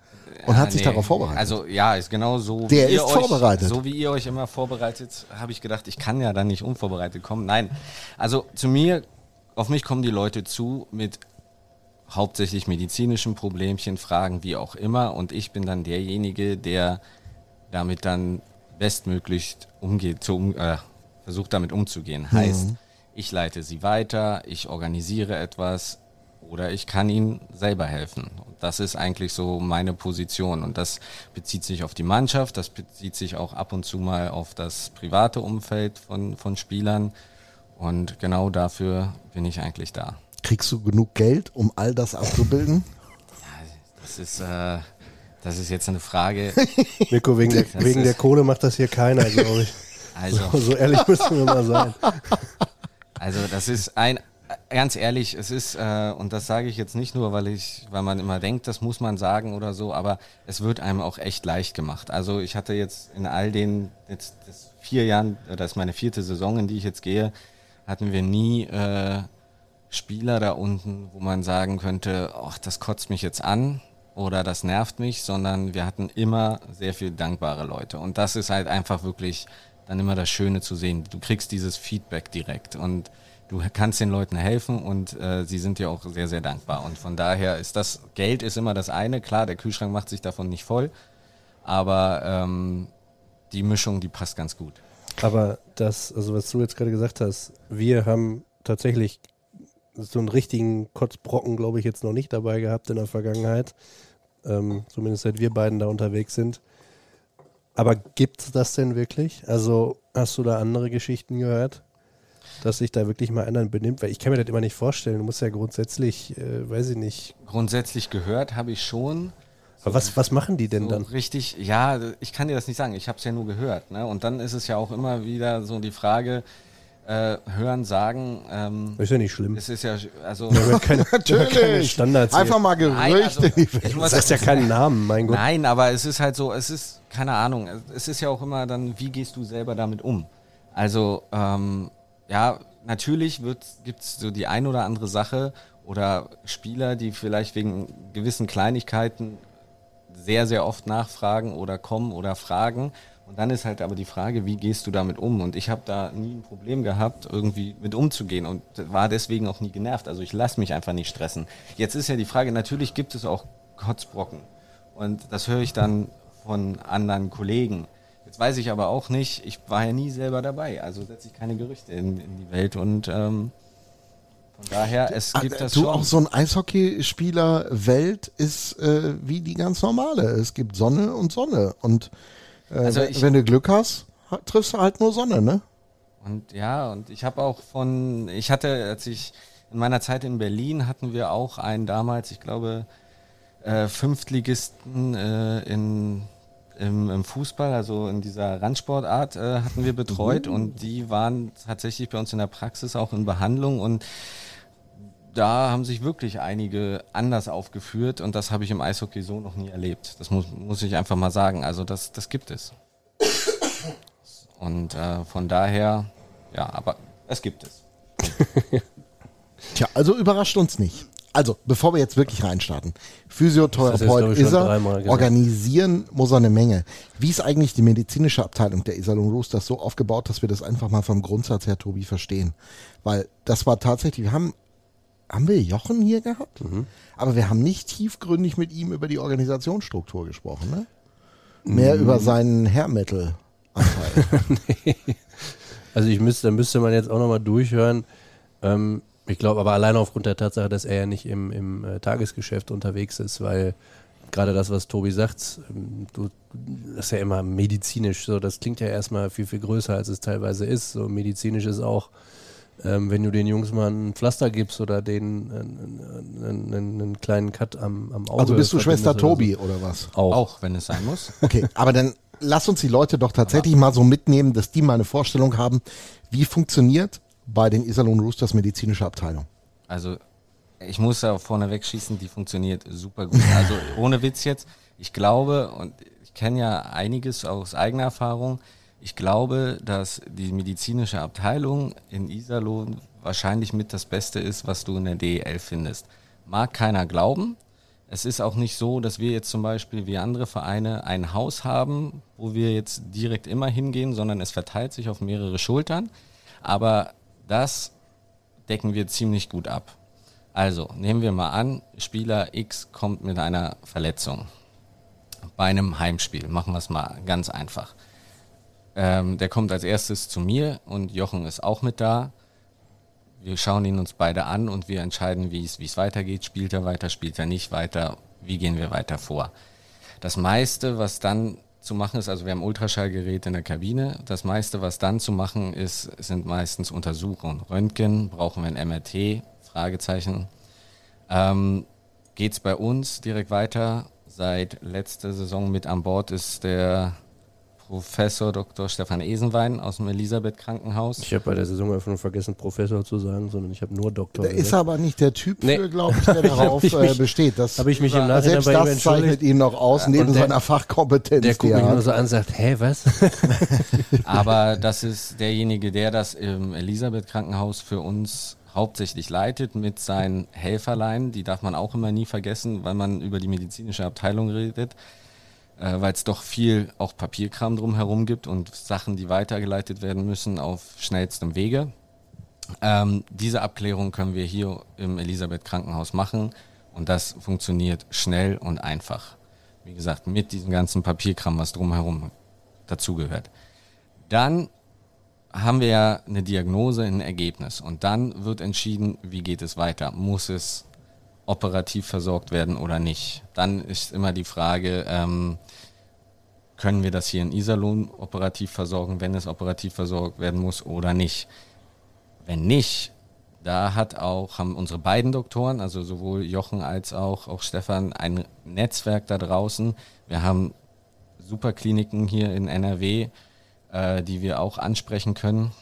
und hat Ah, sich nee. darauf vorbereitet. Also ja, ist genau so. Der wie ihr ist euch, vorbereitet. So wie ihr euch immer vorbereitet, habe ich gedacht, ich kann ja dann nicht unvorbereitet kommen. Nein, also zu mir, auf mich kommen die Leute zu mit hauptsächlich medizinischen Problemchen, Fragen, wie auch immer. Und ich bin dann derjenige, der damit dann bestmöglich umgeht, zu, um, äh, versucht damit umzugehen. Heißt, ich leite sie weiter, ich organisiere etwas oder ich kann ihnen selber helfen. Und das ist eigentlich so meine Position. Und das bezieht sich auf die Mannschaft, das bezieht sich auch ab und zu mal auf das private Umfeld von, von Spielern. Und genau dafür bin ich eigentlich da. Kriegst du genug Geld, um all das abzubilden? Das ist, äh, das ist jetzt eine Frage. Mirko, wegen, der, wegen der Kohle macht das hier keiner, glaube ich. Also, So, so ehrlich müssen wir mal sein. Also das ist ein, ganz ehrlich, es ist, äh, und das sage ich jetzt nicht nur, weil ich, weil man immer denkt, das muss man sagen oder so, aber es wird einem auch echt leicht gemacht. Also ich hatte jetzt in all den, jetzt das vier Jahren, das ist meine vierte Saison, in die ich jetzt gehe, hatten wir nie äh, Spieler da unten, wo man sagen könnte, ach, das kotzt mich jetzt an oder das nervt mich, sondern wir hatten immer sehr viel dankbare Leute. Und das ist halt einfach wirklich dann immer das Schöne zu sehen. Du kriegst dieses Feedback direkt und du kannst den Leuten helfen und äh, sie sind dir auch sehr, sehr dankbar. Und von daher ist das, Geld ist immer das eine. Klar, der Kühlschrank macht sich davon nicht voll, aber ähm, die Mischung, die passt ganz gut. Aber das, also was du jetzt gerade gesagt hast, wir haben tatsächlich so einen richtigen Kotzbrocken, glaube ich, jetzt noch nicht dabei gehabt in der Vergangenheit. Ähm, zumindest seit wir beiden da unterwegs sind. Aber gibt es das denn wirklich? Also hast du da andere Geschichten gehört, dass sich da wirklich mal einer benimmt? Weil ich kann mir das immer nicht vorstellen. Du musst ja grundsätzlich, äh, weiß ich nicht. Grundsätzlich gehört habe ich schon. Aber was, was machen die denn so dann? Richtig, ja, ich kann dir das nicht sagen. Ich habe es ja nur gehört. Ne? Und dann ist es ja auch immer wieder so die Frage, äh, hören, sagen. Ähm, ist ja nicht schlimm. es ist ja, also ja keine, keine Standards. hier. Einfach mal Gerüchte also, in die ich muss- Das heißt ja keinen Namen, mein Gott. Nein, aber es ist halt so, es ist, keine Ahnung, es ist ja auch immer dann, wie gehst du selber damit um? Also, ähm, ja, natürlich gibt es so die ein oder andere Sache oder Spieler, die vielleicht wegen gewissen Kleinigkeiten sehr, sehr oft nachfragen oder kommen oder fragen. Und dann ist halt aber die Frage, wie gehst du damit um? Und ich habe da nie ein Problem gehabt, irgendwie mit umzugehen und war deswegen auch nie genervt. Also ich lasse mich einfach nicht stressen. Jetzt ist ja die Frage, natürlich gibt es auch Kotzbrocken. Und das höre ich dann von anderen Kollegen. Jetzt weiß ich aber auch nicht, ich war ja nie selber dabei, also setze ich keine Gerüchte in, in die Welt und ähm, von daher, es Ah, gibt das du, schon. auch so ein Eishockeyspieler-Welt ist äh, wie die ganz normale. Es gibt Sonne und Sonne. Und Also wenn- ich- wenn du Glück hast, ha- triffst du halt nur Sonne, ne? Und ja, und ich habe auch von, ich hatte, als ich in meiner Zeit in Berlin hatten wir auch einen damals, ich glaube, äh, Fünftligisten äh, in, im, im Fußball, also in dieser Randsportart äh, hatten wir betreut und die waren tatsächlich bei uns in der Praxis auch in Behandlung und da haben sich wirklich einige anders aufgeführt und das habe ich im Eishockey so noch nie erlebt. Das muss, muss ich einfach mal sagen. Also das, das gibt es. Und äh, von daher, ja, aber es gibt es. Tja, also überrascht uns nicht. Also, bevor wir jetzt wirklich reinstarten. Das ist Physiotherapeut schon ist er. Organisieren muss er eine Menge. Wie ist eigentlich die medizinische Abteilung der Isalon Roosters so aufgebaut, dass wir das einfach mal vom Grundsatz her, Tobi, verstehen? Weil das war tatsächlich, wir haben, haben wir Jochen hier gehabt? Mhm. Aber wir haben nicht tiefgründig mit ihm über die Organisationsstruktur gesprochen, ne? Mehr Mhm. über seinen Hair-Metal-Anteil. Also ich müsste, da müsste man jetzt auch nochmal durchhören. Ähm, ich glaube aber allein aufgrund der Tatsache, dass er ja nicht im, im äh, Tagesgeschäft unterwegs ist, weil gerade das, was Tobi sagt, ähm, du, das ist ja immer medizinisch, so das klingt ja erstmal viel, viel größer, als es teilweise ist. So medizinisch ist auch, ähm, wenn du den Jungs mal ein Pflaster gibst oder denen einen, einen, einen, einen kleinen Cut am, am Auge. Also bist du Schwester oder Tobi So. oder was? Auch. Auch wenn es sein muss. Okay, aber dann lass uns die Leute doch tatsächlich mal so mitnehmen, dass die mal eine Vorstellung haben, wie funktioniert bei den Iserlohn Roosters medizinische Abteilung. Also ich muss da vorneweg schießen, die funktioniert super gut. Also ohne Witz jetzt. Ich glaube, und ich kenne ja einiges aus eigener Erfahrung, ich glaube, dass die medizinische Abteilung in Iserlohn wahrscheinlich mit das Beste ist, was du in der DEL findest. Mag keiner glauben. Es ist auch nicht so, dass wir jetzt zum Beispiel wie andere Vereine ein Haus haben, wo wir jetzt direkt immer hingehen, sondern es verteilt sich auf mehrere Schultern. Aber das decken wir ziemlich gut ab. Also nehmen wir mal an, Spieler X kommt mit einer Verletzung bei einem Heimspiel. Machen wir es mal ganz einfach. Ähm, der kommt als erstes zu mir und Jochen ist auch mit da. Wir schauen ihn uns beide an und wir entscheiden, wie es es weitergeht. Spielt er weiter, spielt er nicht weiter? Wie gehen wir weiter vor? Das meiste, was dann zu machen ist, also wir haben Ultraschallgerät in der Kabine. Das meiste, was dann zu machen ist, sind meistens Untersuchungen. Röntgen, brauchen wir ein MRT? Fragezeichen. Ähm, geht's bei uns direkt weiter? Seit letzter Saison mit an Bord ist der Professor Dr. Stefan Esenwein aus dem Elisabeth Krankenhaus. Ich habe bei der Saisoneröffnung vergessen, Professor zu sagen, sondern ich habe nur Doktor Der ist aber nicht der Typ Nee. für, glaube ich, der darauf ich äh, mich- besteht. Das, Habe ich mich im Nachhinein selbst bei ihm das zeichnet ihn noch aus, neben Und der- seiner Fachkompetenz. Der guckt mich er nur so an und sagt, hä, was? Aber das ist derjenige, der das im Elisabeth Krankenhaus für uns hauptsächlich leitet mit seinen Helferlein. Die darf man auch immer nie vergessen, weil man über die medizinische Abteilung redet, äh, weil es doch viel auch Papierkram drumherum gibt und Sachen, die weitergeleitet werden müssen auf schnellstem Wege. Ähm, diese Abklärung können wir hier im Elisabeth Krankenhaus machen und das funktioniert schnell und einfach. Wie gesagt, mit diesem ganzen Papierkram, was drumherum dazugehört. Dann haben wir ja eine Diagnose, ein Ergebnis. Und dann wird entschieden, wie geht es weiter. Muss es operativ versorgt werden oder nicht? Dann ist immer die Frage, ähm, können wir das hier in Iserlohn operativ versorgen, wenn es operativ versorgt werden muss oder nicht? Wenn nicht, da hat auch, haben unsere beiden Doktoren, also sowohl Jochen als auch, auch Stefan, ein Netzwerk da draußen. Wir haben super Kliniken hier in NRW, äh, die wir auch ansprechen können,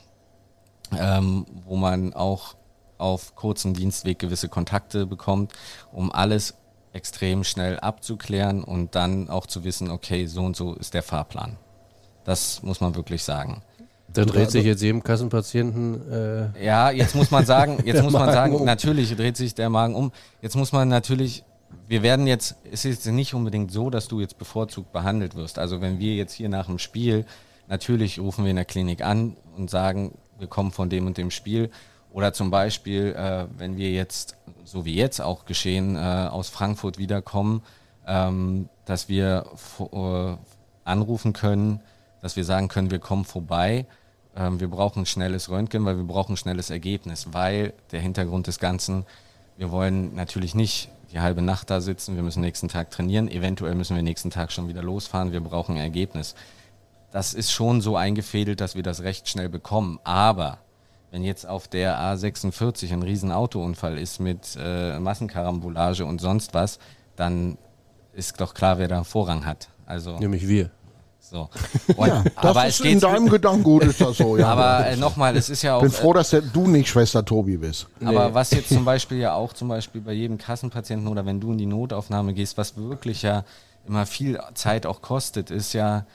ähm, wo man auch auf kurzem Dienstweg gewisse Kontakte bekommt, um alles extrem schnell abzuklären und dann auch zu wissen, okay, so und so ist der Fahrplan. Das muss man wirklich sagen. Da dreht sich jetzt jedem Kassenpatienten. Äh ja, jetzt muss man sagen, jetzt muss man sagen, um. natürlich dreht sich der Magen um. Jetzt muss man natürlich, wir werden jetzt, es ist nicht unbedingt so, dass du jetzt bevorzugt behandelt wirst. Also wenn wir jetzt hier nach dem Spiel Natürlich rufen wir in der Klinik an und sagen, wir kommen von dem und dem Spiel. Oder zum Beispiel, äh, wenn wir jetzt, so wie jetzt auch geschehen, äh, aus Frankfurt wiederkommen, ähm, dass wir äh, anrufen können, dass wir sagen können, wir kommen vorbei. Ähm, wir brauchen ein schnelles Röntgen, weil wir brauchen ein schnelles Ergebnis, weil der Hintergrund des Ganzen, wir wollen natürlich nicht die halbe Nacht da sitzen, wir müssen nächsten Tag trainieren, eventuell müssen wir nächsten Tag schon wieder losfahren, wir brauchen ein Ergebnis das ist schon so eingefädelt, dass wir das recht schnell bekommen. Aber wenn jetzt auf der A46 ein Riesenautounfall ist mit äh, Massenkarambolage und sonst was, dann ist doch klar, wer da Vorrang hat. Also Nämlich wir. So. Und, ja, aber ist es geht in deinem Gedankengut ist das so. Ja. Aber äh, nochmal, es ist ja auch. Ich bin froh, dass du nicht Schwester Tobi bist. Aber nee. was jetzt zum Beispiel ja auch zum Beispiel bei jedem Kassenpatienten oder wenn du in die Notaufnahme gehst, was wirklich ja immer viel Zeit auch kostet, ist ja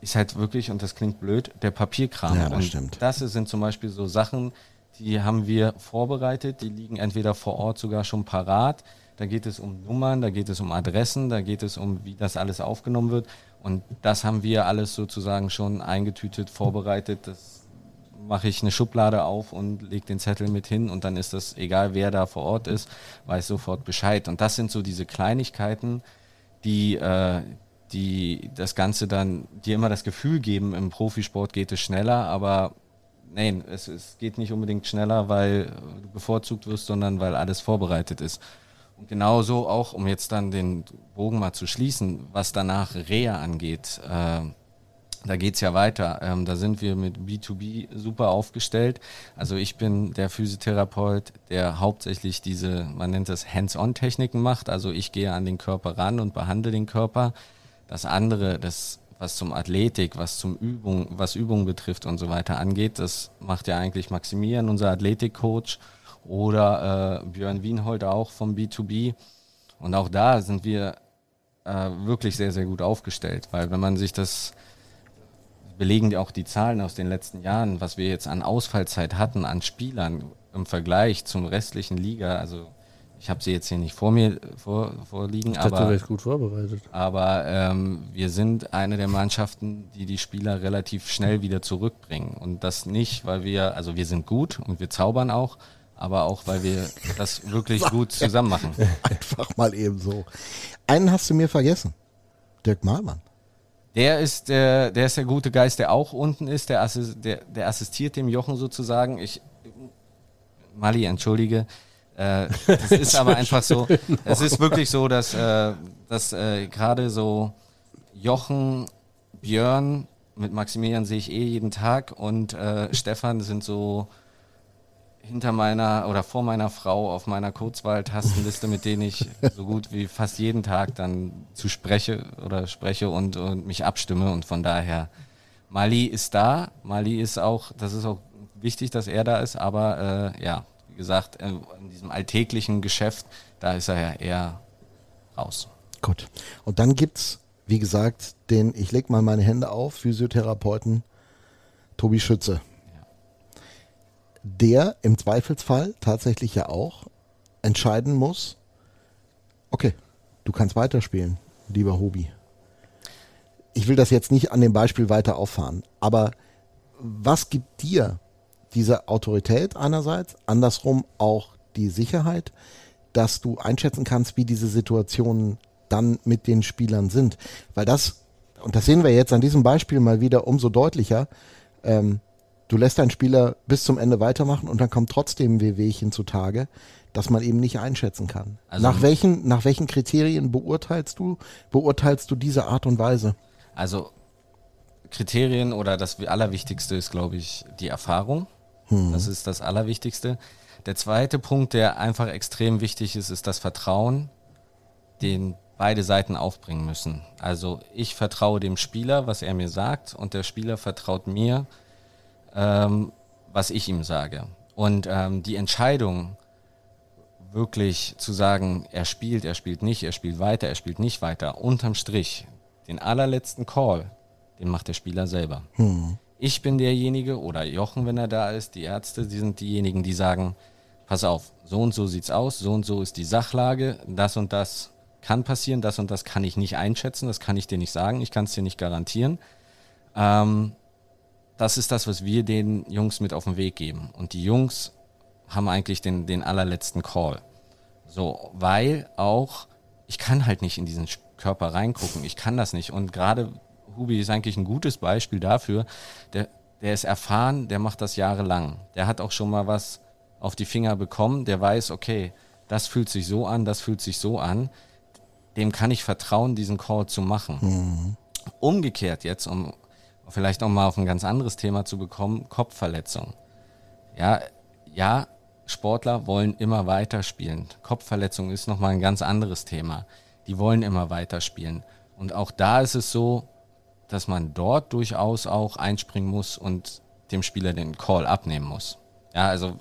ist halt wirklich, und das klingt blöd, der Papierkram. Ja, das und stimmt. Das sind zum Beispiel so Sachen, die haben wir vorbereitet, die liegen entweder vor Ort sogar schon parat. Da geht es um Nummern, da geht es um Adressen, da geht es um, wie das alles aufgenommen wird. Und das haben wir alles sozusagen schon eingetütet, vorbereitet. Das mache ich eine Schublade auf und lege den Zettel mit hin und dann ist das, egal wer da vor Ort ist, weiß sofort Bescheid. Und das sind so diese Kleinigkeiten, die, äh, die das Ganze dann dir immer das Gefühl geben, im Profisport geht es schneller, aber nein, es, es geht nicht unbedingt schneller, weil du bevorzugt wirst, sondern weil alles vorbereitet ist. Und genauso auch, um jetzt dann den Bogen mal zu schließen, was danach Reha angeht, äh, da geht's ja weiter. Ähm, da sind wir mit B2B super aufgestellt. Also ich bin der Physiotherapeut, der hauptsächlich diese, man nennt das Hands-on-Techniken macht. Also ich gehe an den Körper ran und behandle den Körper das andere, das was zum Athletik, was zum Übung, was Übung betrifft und so weiter angeht, das macht ja eigentlich Maximilian, unser Athletikcoach, oder äh, Björn Wienhold auch vom B2B. Und auch da sind wir äh, wirklich sehr, sehr gut aufgestellt, weil wenn man sich das belegen auch die Zahlen aus den letzten Jahren, was wir jetzt an Ausfallzeit hatten an Spielern im Vergleich zum restlichen Liga, also ich habe sie jetzt hier nicht vor mir vor, vorliegen, ich aber, du gut vorbereitet. aber ähm, wir sind eine der Mannschaften, die die Spieler relativ schnell wieder zurückbringen. Und das nicht, weil wir, also wir sind gut und wir zaubern auch, aber auch, weil wir das wirklich gut zusammen machen. Einfach mal eben so. Einen hast du mir vergessen. Dirk Malmann. Der ist der, der ist der gute Geist, der auch unten ist, der, assist, der, der assistiert dem Jochen sozusagen. Ich, Mali, entschuldige, äh, das ist aber einfach so, es ist wirklich so, dass, äh, dass äh, gerade so Jochen, Björn, mit Maximilian sehe ich eh jeden Tag und äh, Stefan sind so hinter meiner oder vor meiner Frau auf meiner Kurzwahl-Tastenliste, mit denen ich so gut wie fast jeden Tag dann zu spreche oder spreche und, und mich abstimme. Und von daher Mali ist da, Mali ist auch, das ist auch wichtig, dass er da ist, aber äh, ja, wie gesagt, in, in diesem alltäglichen Geschäft, da ist er ja eher raus. Gut. Und dann gibt es, wie gesagt, den, ich leg mal meine Hände auf, Physiotherapeuten Tobi Schütze. Ja. Der im Zweifelsfall tatsächlich ja auch entscheiden muss, okay, du kannst weiterspielen, lieber Hobi. Ich will das jetzt nicht an dem Beispiel weiter auffahren, aber was gibt dir diese Autorität einerseits, andersrum auch die Sicherheit, dass du einschätzen kannst, wie diese Situationen dann mit den Spielern sind. Weil das, und das sehen wir jetzt an diesem Beispiel mal wieder umso deutlicher, ähm, Du lässt einen Spieler bis zum Ende weitermachen und dann kommt trotzdem ein Wehwehchen zutage, dass man eben nicht einschätzen kann. Also- nach, welchen, nach welchen Kriterien beurteilst du, beurteilst du diese Art und Weise? Also Kriterien oder das Allerwichtigste ist, glaube ich, die Erfahrung. Das ist das Allerwichtigste. Der zweite Punkt, der einfach extrem wichtig ist, ist das Vertrauen, den beide Seiten aufbringen müssen. Also ich vertraue dem Spieler, was er mir sagt, und der Spieler vertraut mir, ähm, was ich ihm sage. Und ähm, die Entscheidung, wirklich zu sagen, er spielt, er spielt nicht, er spielt weiter, er spielt nicht weiter, unterm Strich, den allerletzten Call, den macht der Spieler selber. Ich bin derjenige, oder Jochen, wenn er da ist, die Ärzte, die sind diejenigen, die sagen, pass auf, so und so sieht's aus, so und so ist die Sachlage, das und das kann passieren, das und das kann ich nicht einschätzen, das kann ich dir nicht sagen, ich kann es dir nicht garantieren. Ähm, das ist das, was wir den Jungs mit auf den Weg geben. Und die Jungs haben eigentlich den, den allerletzten Call. So, weil auch, ich kann halt nicht in diesen Körper reingucken, ich kann das nicht. Und gerade Hubi ist eigentlich ein gutes Beispiel dafür. Der, der ist erfahren, der macht das jahrelang. Der hat auch schon mal was auf die Finger bekommen, der weiß, okay, das fühlt sich so an, das fühlt sich so an. Dem kann ich vertrauen, diesen Call zu machen. Umgekehrt jetzt, um vielleicht noch mal auf ein ganz anderes Thema zu bekommen, Kopfverletzung. Ja, ja, Sportler wollen immer weiterspielen. Kopfverletzung ist noch mal ein ganz anderes Thema. Die wollen immer weiterspielen. Und auch da ist es so, dass man dort durchaus auch einspringen muss und dem Spieler den Call abnehmen muss. Ja, also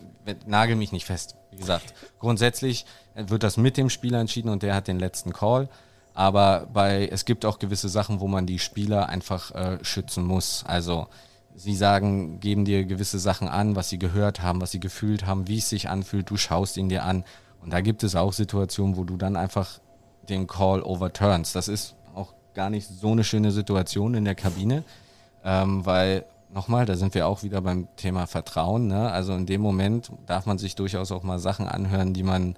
nagel mich nicht fest. Wie gesagt, grundsätzlich wird das mit dem Spieler entschieden und der hat den letzten Call. Aber bei, es gibt auch gewisse Sachen, wo man die Spieler einfach äh, schützen muss. Also sie sagen, geben dir gewisse Sachen an, was sie gehört haben, was sie gefühlt haben, wie es sich anfühlt. Du schaust ihn dir an. Und da gibt es auch Situationen, wo du dann einfach den Call overturns. Das ist gar nicht so eine schöne Situation in der Kabine, ähm, weil nochmal, da sind wir auch wieder beim Thema Vertrauen. Ne? Also in dem Moment darf man sich durchaus auch mal Sachen anhören, die man,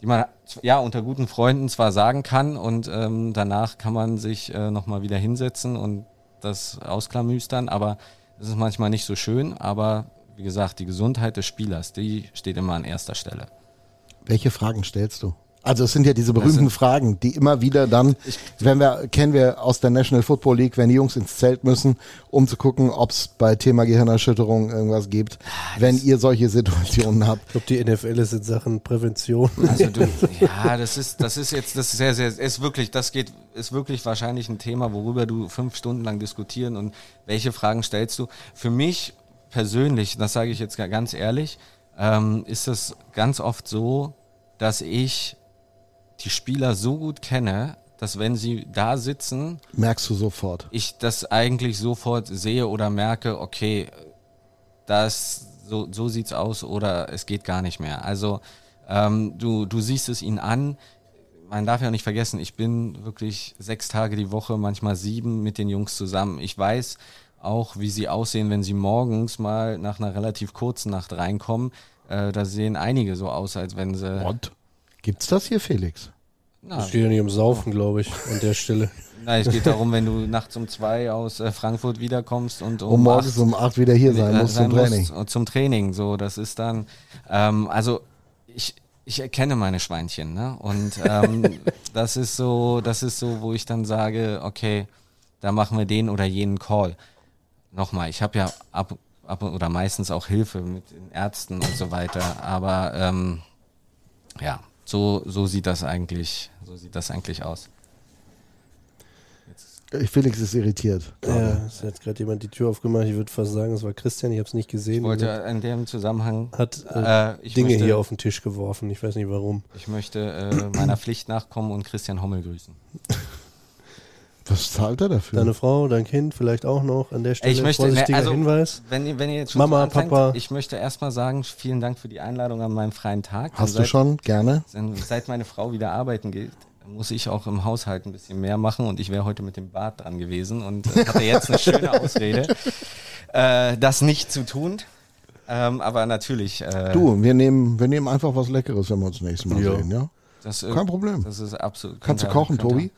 die man ja unter guten Freunden zwar sagen kann und ähm, danach kann man sich äh, nochmal wieder hinsetzen und das ausklamüstern, aber das ist manchmal nicht so schön. Aber wie gesagt, die Gesundheit des Spielers, die steht immer an erster Stelle. Welche Fragen stellst du? Also es sind ja diese berühmten sind- Fragen, die immer wieder dann, wenn wir, kennen wir aus der National Football League, wenn die Jungs ins Zelt müssen, um zu gucken, ob es bei Thema Gehirnerschütterung irgendwas gibt, wenn ihr solche Situationen habt. Ich glaube, die NFL ist in Sachen Prävention. Also du, ja, das ist, das ist jetzt, das ist sehr, sehr, ist wirklich, das geht, ist wirklich wahrscheinlich ein Thema, worüber du fünf Stunden lang diskutieren und welche Fragen stellst du. Für mich persönlich, das sage ich jetzt ga- ganz ehrlich, ähm, ist es ganz oft so, dass ich die Spieler so gut kenne, dass wenn sie da sitzen, Merkst du sofort. ich das eigentlich sofort sehe oder merke, okay, das so, so sieht's aus oder es geht gar nicht mehr. Also ähm, du, du siehst es ihnen an. Man darf ja nicht vergessen, ich bin wirklich sechs Tage die Woche, manchmal sieben mit den Jungs zusammen. Ich weiß auch, wie sie aussehen, wenn sie morgens mal nach einer relativ kurzen Nacht reinkommen. Äh, da sehen einige so aus, als wenn sie. Und? Gibt's das hier, Felix? Na, Es geht ja nicht um Saufen, glaube ich, an der Stelle. Nein, es geht darum, wenn du nachts um zwei aus äh, Frankfurt wiederkommst und um, Um morgens acht um acht wieder hier sein äh, musst zum Training. musst, äh, zum Training. So, das ist dann, ähm, also ich, ich erkenne meine Schweinchen, ne? Und ähm, das ist so, das ist so, wo ich dann sage, okay, da machen wir den oder jenen Call. Nochmal, ich habe ja ab, ab oder meistens auch Hilfe mit den Ärzten und so weiter, aber ähm, ja, so, so sieht das eigentlich, so sieht das eigentlich aus. Äh, Felix ist irritiert. Ja, es hat jetzt gerade jemand die Tür aufgemacht. Ich würde fast sagen, es war Christian. Ich habe es nicht gesehen. Ich wollte in dem Zusammenhang hat äh, äh, ich Dinge möchte, hier auf den Tisch geworfen. Ich weiß nicht warum. Ich möchte äh, meiner Pflicht nachkommen und Christian Hommel grüßen. Was zahlt er dafür? Deine Frau, dein Kind vielleicht auch noch an der Stelle. Ich möchte- Vorsichtiger also- Hinweis. Wenn, ihr- wenn ihr jetzt Mama, so anfängt, Papa. ich möchte erstmal sagen, vielen Dank für die Einladung an meinem freien Tag. Hast Denn du schon? Gerne. Seit, seit meine Frau wieder arbeiten geht, muss ich auch im Haushalt ein bisschen mehr machen und ich wäre heute mit dem Bad dran gewesen und äh, hatte jetzt eine schöne Ausrede, äh, das nicht zu tun. Ähm, aber natürlich. Äh, Du, wir nehmen, wir nehmen einfach was Leckeres, wenn wir uns nächstes Mal Ja. sehen, ja? das, äh, Kein Problem. Das ist absolut. Kannst du kochen, Tobi?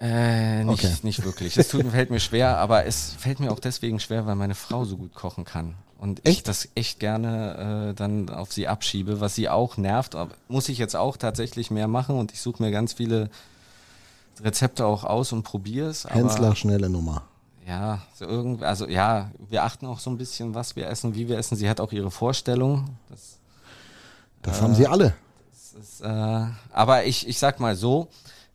Äh, nicht, Okay. nicht wirklich. Es tut, fällt mir schwer, aber es fällt mir auch deswegen schwer, weil meine Frau so gut kochen kann. Und ich Echt? das echt gerne äh, dann auf sie abschiebe, was sie auch nervt. Aber muss ich jetzt auch tatsächlich mehr machen und ich suche mir ganz viele Rezepte auch aus und probiere es. Hensler, schnelle Nummer. Ja, so irgendwie, also ja, wir achten auch so ein bisschen, was wir essen, wie wir essen. Sie hat auch ihre Vorstellung. Das Das haben sie alle. ist, äh, aber ich, ich sag mal so,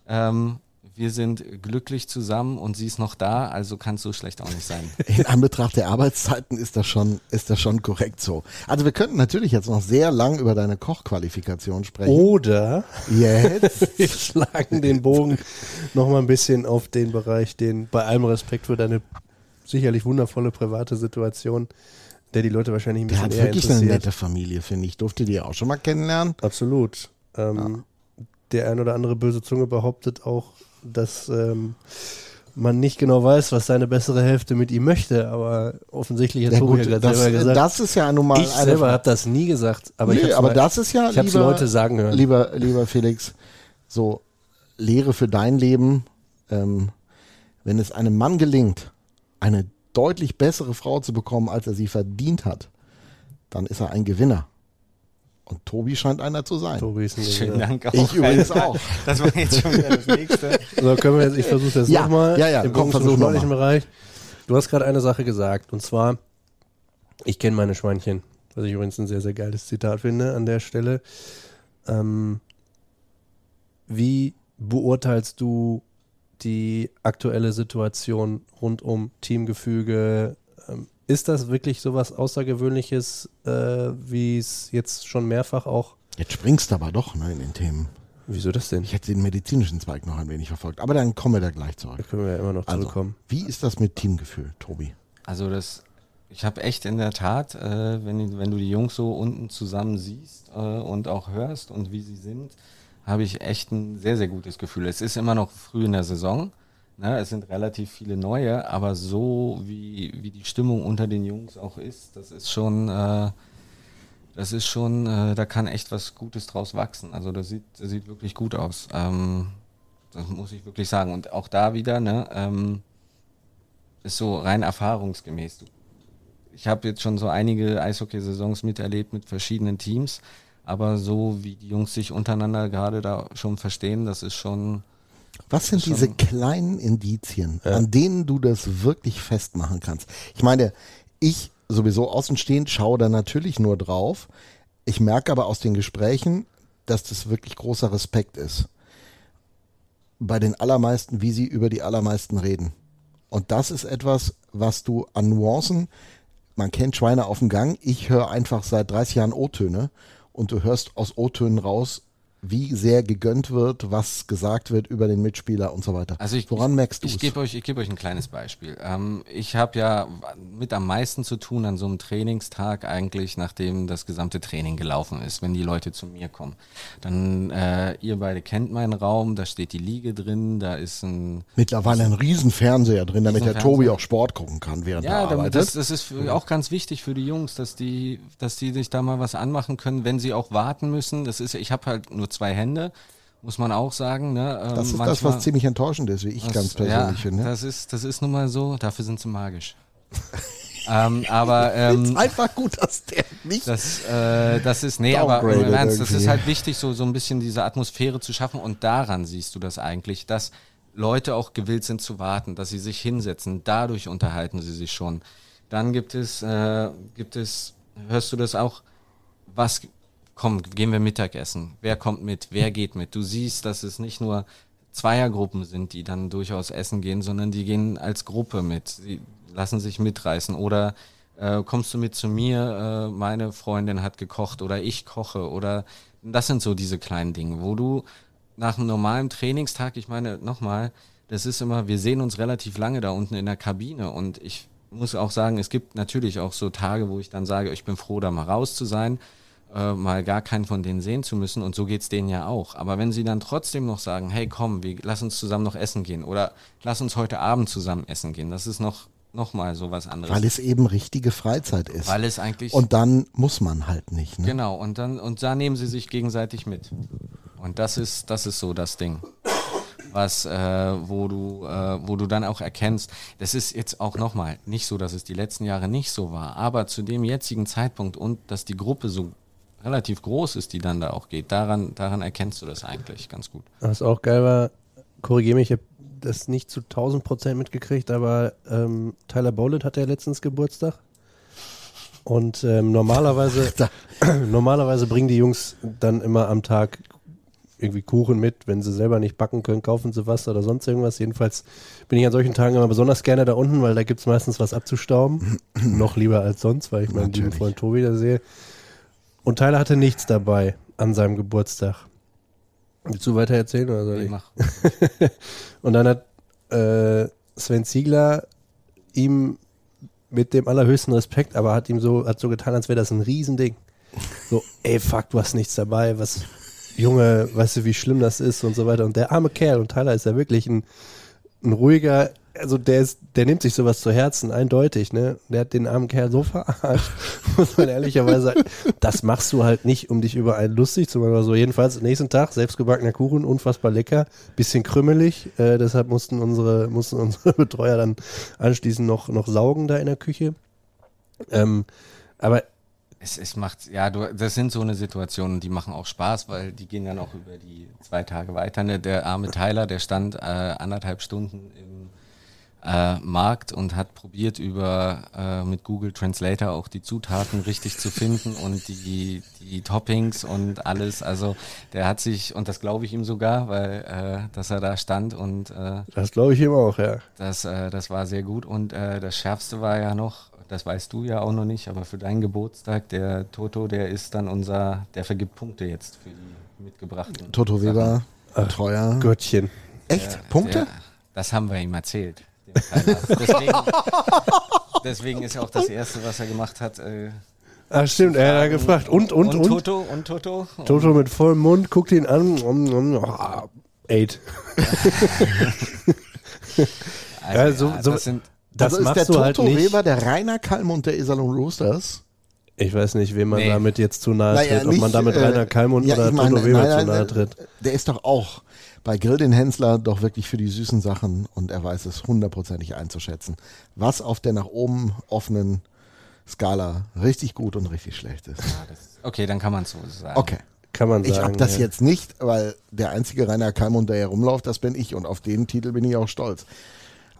ähm, wir sind glücklich zusammen und sie ist noch da, also kann es so schlecht auch nicht sein. In Anbetracht der Arbeitszeiten ist das schon, ist das schon korrekt so. Also wir könnten natürlich jetzt noch sehr lang über deine Kochqualifikation sprechen. Oder Jetzt. wir schlagen den Bogen nochmal ein bisschen auf den Bereich, den bei allem Respekt für deine sicherlich wundervolle private Situation, der die Leute wahrscheinlich ein Der bisschen hat eher wirklich eine nette Familie, finde ich. Durfte die auch schon mal kennenlernen. Absolut. Ähm, Der ein oder andere böse Zunge behauptet auch, dass ähm, man nicht genau weiß, was seine bessere Hälfte mit ihm möchte, aber offensichtlich hat Ja, Tobi ja gerade das, selber gesagt. das ist ja nun mal ich selber habe das nie gesagt, aber ich nee, hab's aber mal- das ist ja, ich lieber, Leute sagen hören. Lieber, lieber Felix, so Lehre für dein Leben. Ähm, wenn es einem Mann gelingt, eine deutlich bessere Frau zu bekommen, als er sie verdient hat, dann ist er ein Gewinner. Und Tobi scheint einer zu sein. Tobi ist ein Schönen. Dank auch. Ich übrigens auch. Das war jetzt schon wieder das nächste. So, können wir jetzt, ich versuche das Ja, nochmal ja, ja, im komm, versuch sportlichen noch Bereich. Du hast gerade eine Sache gesagt und zwar, ich kenne meine Schweinchen, was ich übrigens ein sehr, sehr geiles Zitat finde an der Stelle. Ähm, wie beurteilst du die aktuelle Situation rund um Teamgefüge? Ähm, ist das wirklich sowas Außergewöhnliches, äh, wie es jetzt schon mehrfach auch? Jetzt springst du aber doch ne, in den Themen. Wieso das denn? Ich hätte den medizinischen Zweig noch ein wenig verfolgt. Aber dann kommen wir da gleich Da zurück. können wir ja immer noch Also, zurückkommen. wie ist das mit Teamgefühl, Tobi? Also das, ich habe echt in der Tat, äh, wenn, wenn du die Jungs so unten zusammen siehst äh, und auch hörst und wie sie sind, habe ich echt ein sehr, sehr gutes Gefühl. Es ist immer noch früh in der Saison. Ne? Es sind relativ viele neue, aber so wie, wie die Stimmung unter den Jungs auch ist, das ist schon, äh, das ist schon, äh, da kann echt was Gutes draus wachsen. Also das sieht, das sieht wirklich gut aus. Ähm, das muss ich wirklich sagen. Und auch da wieder, ne, ähm, ist so rein erfahrungsgemäß. Ich habe jetzt schon so einige Eishockey-Saisons miterlebt mit verschiedenen Teams, aber so wie die Jungs sich untereinander gerade da schon verstehen, das ist schon, Was sind diese kleinen Indizien, an denen du das wirklich festmachen kannst? Ich meine, ich sowieso außenstehend schaue da natürlich nur drauf. Ich merke aber aus den Gesprächen, dass das wirklich großer Respekt ist. Bei den allermeisten, wie sie über die allermeisten reden. Und das ist etwas, was du an Nuancen, man kennt Schweine auf dem Gang, ich höre einfach seit 30 Jahren O-Töne und du hörst aus O-Tönen raus, wie sehr gegönnt wird, was gesagt wird über den Mitspieler und so weiter. Also ich, Woran ich, merkst du Ich es? gebe euch, ich gebe euch ein kleines Beispiel. Ähm, ich habe ja mit am meisten zu tun an so einem Trainingstag eigentlich, nachdem das gesamte Training gelaufen ist, wenn die Leute zu mir kommen. Dann, äh, ihr beide kennt meinen Raum, da steht die Liege drin, da ist ein Mittlerweile ein riesen Fernseher drin, damit der Riesenfernseher. Tobi auch Sport gucken kann, während er Ja, damit, arbeitet. das, das ist für, auch ganz wichtig für die Jungs, dass die, dass die sich da mal was anmachen können, wenn sie auch warten müssen. Das ist, ich habe halt nur zwei Hände, muss man auch sagen. Ne? Ähm, das ist das, manchmal- was ziemlich enttäuschend ist, wie ich das- ganz persönlich ja, finde. Das ist, das ist nun mal so, dafür sind sie magisch. ähm, aber ähm, einfach gut, dass der nicht. das, äh, das ist, nee, aber im Ernst, das ist halt wichtig, so, so ein bisschen diese Atmosphäre zu schaffen und daran siehst du das eigentlich, dass Leute auch gewillt sind zu warten, dass sie sich hinsetzen, dadurch unterhalten sie sich schon. Dann gibt es, äh, gibt es, hörst du das auch, was, komm, gehen wir Mittagessen, wer kommt mit, wer geht mit. Du siehst, dass es nicht nur Zweiergruppen sind, die dann durchaus essen gehen, sondern die gehen als Gruppe mit. Sie lassen sich mitreißen. Oder äh, kommst du mit zu mir, äh, meine Freundin hat gekocht oder ich koche. Oder das sind so diese kleinen Dinge, wo du nach einem normalen Trainingstag, ich meine, nochmal, das ist immer, wir sehen uns relativ lange da unten in der Kabine und ich muss auch sagen, es gibt natürlich auch so Tage, wo ich dann sage, ich bin froh, da mal raus zu sein, äh, mal gar keinen von denen sehen zu müssen und so geht's denen ja auch. Aber wenn sie dann trotzdem noch sagen, hey komm, wir, lass uns zusammen noch essen gehen oder lass uns heute Abend zusammen essen gehen, das ist noch, noch mal so was anderes. weil es eben richtige Freizeit ist. Weil es eigentlich und dann muss man halt nicht. Ne? Genau, und dann, und da nehmen sie sich gegenseitig mit. Und das ist, das ist so das Ding. was, äh, wo du, äh, wo du dann auch erkennst, das ist jetzt auch nochmal nicht so, dass es die letzten Jahre nicht so war, aber zu dem jetzigen Zeitpunkt und dass die Gruppe so relativ groß ist, die dann da auch geht, daran, daran erkennst du das eigentlich ganz gut. Was auch geil war, korrigiere mich, ich habe das nicht zu 1000 Prozent mitgekriegt, aber ähm, Tyler Bowlett hatte ja letztens Geburtstag. Und ähm, normalerweise, normalerweise bringen die Jungs dann immer am Tag irgendwie Kuchen mit. Wenn sie selber nicht backen können, kaufen sie was oder sonst irgendwas. Jedenfalls bin ich an solchen Tagen immer besonders gerne da unten, weil da gibt es meistens was abzustauben. Noch lieber als sonst, weil ich meinen lieben. Freund Tobi da sehe. Und Tyler hatte nichts dabei an seinem Geburtstag. Willst du weiter erzählen oder soll ich? Mach. Und dann hat äh, Sven Ziegler ihm mit dem allerhöchsten Respekt, aber hat ihm so, hat so getan, als wäre das ein Riesending. So, ey, fuck, du hast nichts dabei, was, Junge, weißt du, wie schlimm das ist und so weiter. Und der arme Kerl, und Tyler ist ja wirklich ein, ein ruhiger, also der ist, der nimmt sich sowas zu Herzen, eindeutig, ne? Der hat den armen Kerl so verarscht, muss man ehrlicherweise sagen. Das machst du halt nicht, um dich über einen lustig zu machen oder so. Jedenfalls nächsten Tag, selbstgebackener Kuchen, unfassbar lecker, bisschen krümmelig, äh, deshalb mussten unsere, mussten unsere Betreuer dann anschließend noch, noch saugen da in der Küche. Ähm, aber Es, es macht, ja, du, das sind so eine Situationen, die machen auch Spaß, weil die gehen dann auch über die zwei Tage weiter. Ne? Der arme Tyler, der stand äh, anderthalb Stunden im äh, Markt und hat probiert, über äh, mit Google Translator auch die Zutaten richtig zu finden und die, die Toppings und alles. Also der hat sich, und das glaube ich ihm sogar, weil äh, dass er da stand und äh, das glaube ich ihm auch, ja. das, äh, das war sehr gut. Und äh, das Schärfste war ja noch, das weißt du ja auch noch nicht, aber für deinen Geburtstag, der Toto, der ist dann unser, der vergibt Punkte jetzt für die mitgebrachten. Toto Sachen. Weber, Betreuer. Göttchen. Echt? Punkte? Der, das haben wir ihm erzählt. deswegen, deswegen ist ja auch das Erste, was er gemacht hat. Äh, Ach stimmt, er hat gefragt. Und, und, und? Toto, und Toto. Toto mit vollem Mund, guckt ihn an. Um, um, oh, eight. Also, Ja, so- ja, so- das sind, Das also ist machst der du Toto halt nicht. Weber der Rainer Kalmund der Iserlohn Roosters? Ich weiß nicht, wem man Nee. damit jetzt zu nahe Naja, tritt. Ob man nicht, damit äh, Rainer Kalmund ja, oder ich meine, Toto Weber nein, zu nahe äh, tritt. Der ist doch auch bei Grill den Hensler doch wirklich für die süßen Sachen und er weiß es hundertprozentig einzuschätzen. Was auf der nach oben offenen Skala richtig gut und richtig schlecht ist. ja, das, okay, dann kann man es so sagen. Okay. Kann man Ich habe das ja. jetzt nicht, weil der einzige Rainer Kalmund, der hier rumläuft, das bin ich und auf den Titel bin ich auch stolz.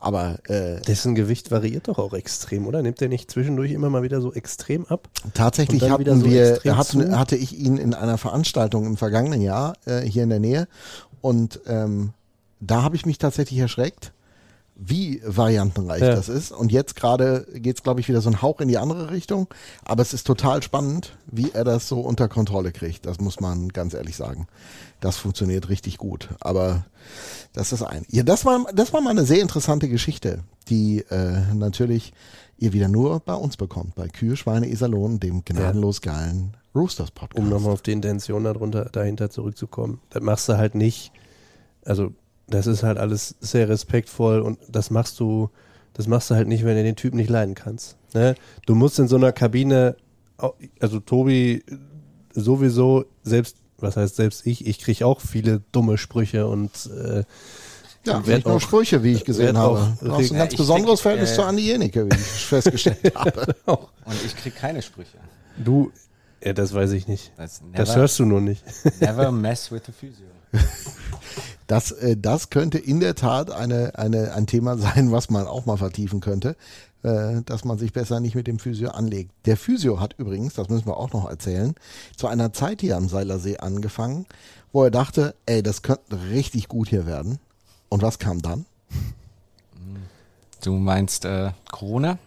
Aber äh, Dessen Gewicht variiert doch auch extrem, oder? Nimmt der nicht zwischendurch immer mal wieder so extrem ab? Tatsächlich hatten so wir, hatten, hatte ich ihn in einer Veranstaltung im vergangenen Jahr äh, hier in der Nähe und ähm, da habe ich mich tatsächlich erschreckt, wie variantenreich Ja. das ist. Und jetzt gerade geht es, glaube ich, wieder so ein Hauch in die andere Richtung. Aber es ist total spannend, wie er das so unter Kontrolle kriegt. Das muss man ganz ehrlich sagen. Das funktioniert richtig gut. Aber das ist ein. Ja, das war, das war mal eine sehr interessante Geschichte, die äh, natürlich ihr wieder nur bei uns bekommt, bei Kühe, Schweine, Iserlohn, dem gnadenlos geilen Roosters Podcast. Um nochmal auf die Intention darunter, dahinter zurückzukommen. Das machst du halt nicht. Also, das ist halt alles sehr respektvoll und das machst du, das machst du halt nicht, wenn du den Typ nicht leiden kannst. Ne? Du musst in so einer Kabine, also Tobi sowieso, selbst, was heißt selbst ich, ich kriege auch viele dumme Sprüche und äh, Ja, nicht nur auch- Sprüche, wie ich gesehen werd auch habe. Du hast ein ganz ich besonderes krieg, Verhältnis äh, zu Andi Jenike, wie ich festgestellt habe. Und ich kriege keine Sprüche. du, ja, das weiß ich nicht. Das, Das never, hörst du nur nicht. never mess with the physio. Das, äh, das könnte in der Tat eine, eine, ein Thema sein, was man auch mal vertiefen könnte, äh, dass man sich besser nicht mit dem Physio anlegt. Der Physio hat übrigens, das müssen wir auch noch erzählen, zu einer Zeit hier am Seilersee angefangen, wo er dachte, ey, das könnte richtig gut hier werden. Und was kam dann? Du meinst äh, Corona?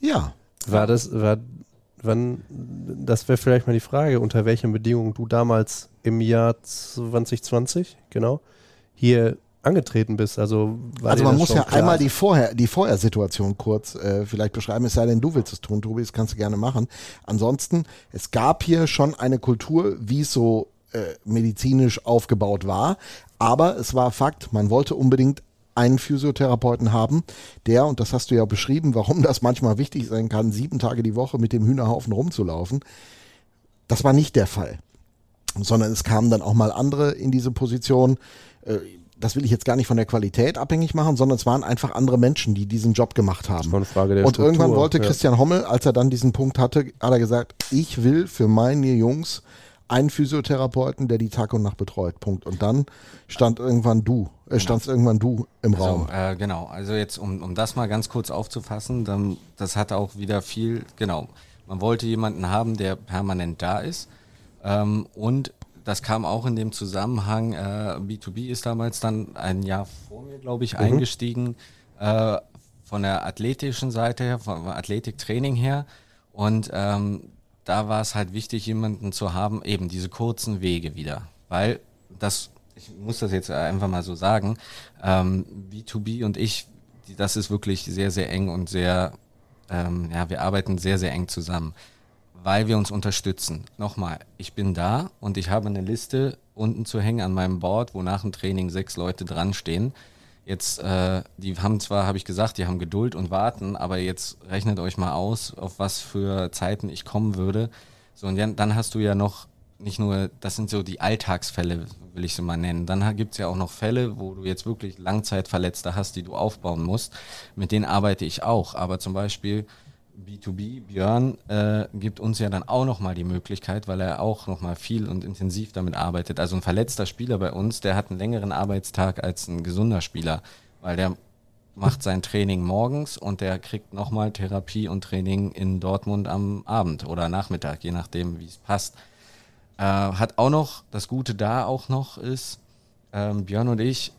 Ja, War das, war, wann, das wäre vielleicht mal die Frage, unter welchen Bedingungen du damals im Jahr 2020, genau, hier angetreten bist. Also, also man muss ja klar? einmal die Vorher, die Vorher-Situation kurz äh, vielleicht beschreiben, es sei denn, du willst es tun, Tobi, das kannst du gerne machen. Ansonsten, es gab hier schon eine Kultur, wie es so äh, medizinisch aufgebaut war, aber es war Fakt, man wollte unbedingt einen Physiotherapeuten haben, der, und das hast du ja beschrieben, warum das manchmal wichtig sein kann, sieben Tage die Woche mit dem Hühnerhaufen rumzulaufen. Das war nicht der Fall sondern es kamen dann auch mal andere in diese Position. Äh, das will ich jetzt gar nicht von der Qualität abhängig machen, sondern es waren einfach andere Menschen, die diesen Job gemacht haben. war eine Frage der und Struktur, irgendwann wollte ja. Christian Hommel, als er dann diesen Punkt hatte, hat er gesagt, ich will für meine Jungs einen Physiotherapeuten, der die Tag und Nacht betreut. Punkt. Und dann stand irgendwann du, äh, standst irgendwann du im Raum. So, äh, genau, also jetzt, um, um das mal ganz kurz aufzufassen, dann, das hat auch wieder viel, genau, man wollte jemanden haben, der permanent da ist ähm, und das kam auch in dem Zusammenhang, äh, B2B ist damals dann ein Jahr vor mir, glaube ich, eingestiegen, äh, von der athletischen Seite her, vom Athletiktraining her und ähm, da war es halt wichtig, jemanden zu haben, eben diese kurzen Wege wieder, weil das ich muss das jetzt einfach mal so sagen, ähm, B2B und ich, das ist wirklich sehr, sehr eng und sehr, ähm, ja, wir arbeiten sehr, sehr eng zusammen, weil wir uns unterstützen. Nochmal, ich bin da und ich habe eine Liste unten zu hängen an meinem Board, wo nach dem Training sechs Leute dran stehen. Jetzt, äh, die haben zwar, habe ich gesagt, die haben Geduld und warten, aber jetzt rechnet euch mal aus, auf was für Zeiten ich kommen würde. So, und dann, dann hast du ja noch nicht nur, das sind so die Alltagsfälle, will ich sie mal nennen. Dann gibt es ja auch noch Fälle, wo du jetzt wirklich Langzeitverletzte hast, die du aufbauen musst. Mit denen arbeite ich auch. Aber zum Beispiel B2B, Björn, äh, gibt uns ja dann auch nochmal die Möglichkeit, weil er auch nochmal viel und intensiv damit arbeitet. Also ein verletzter Spieler bei uns, der hat einen längeren Arbeitstag als ein gesunder Spieler, weil der macht sein Training morgens und der kriegt nochmal Therapie und Training in Dortmund am Abend oder Nachmittag, je nachdem, wie es passt. Äh, hat auch noch, das Gute da auch noch ist, ähm, Björn und ich,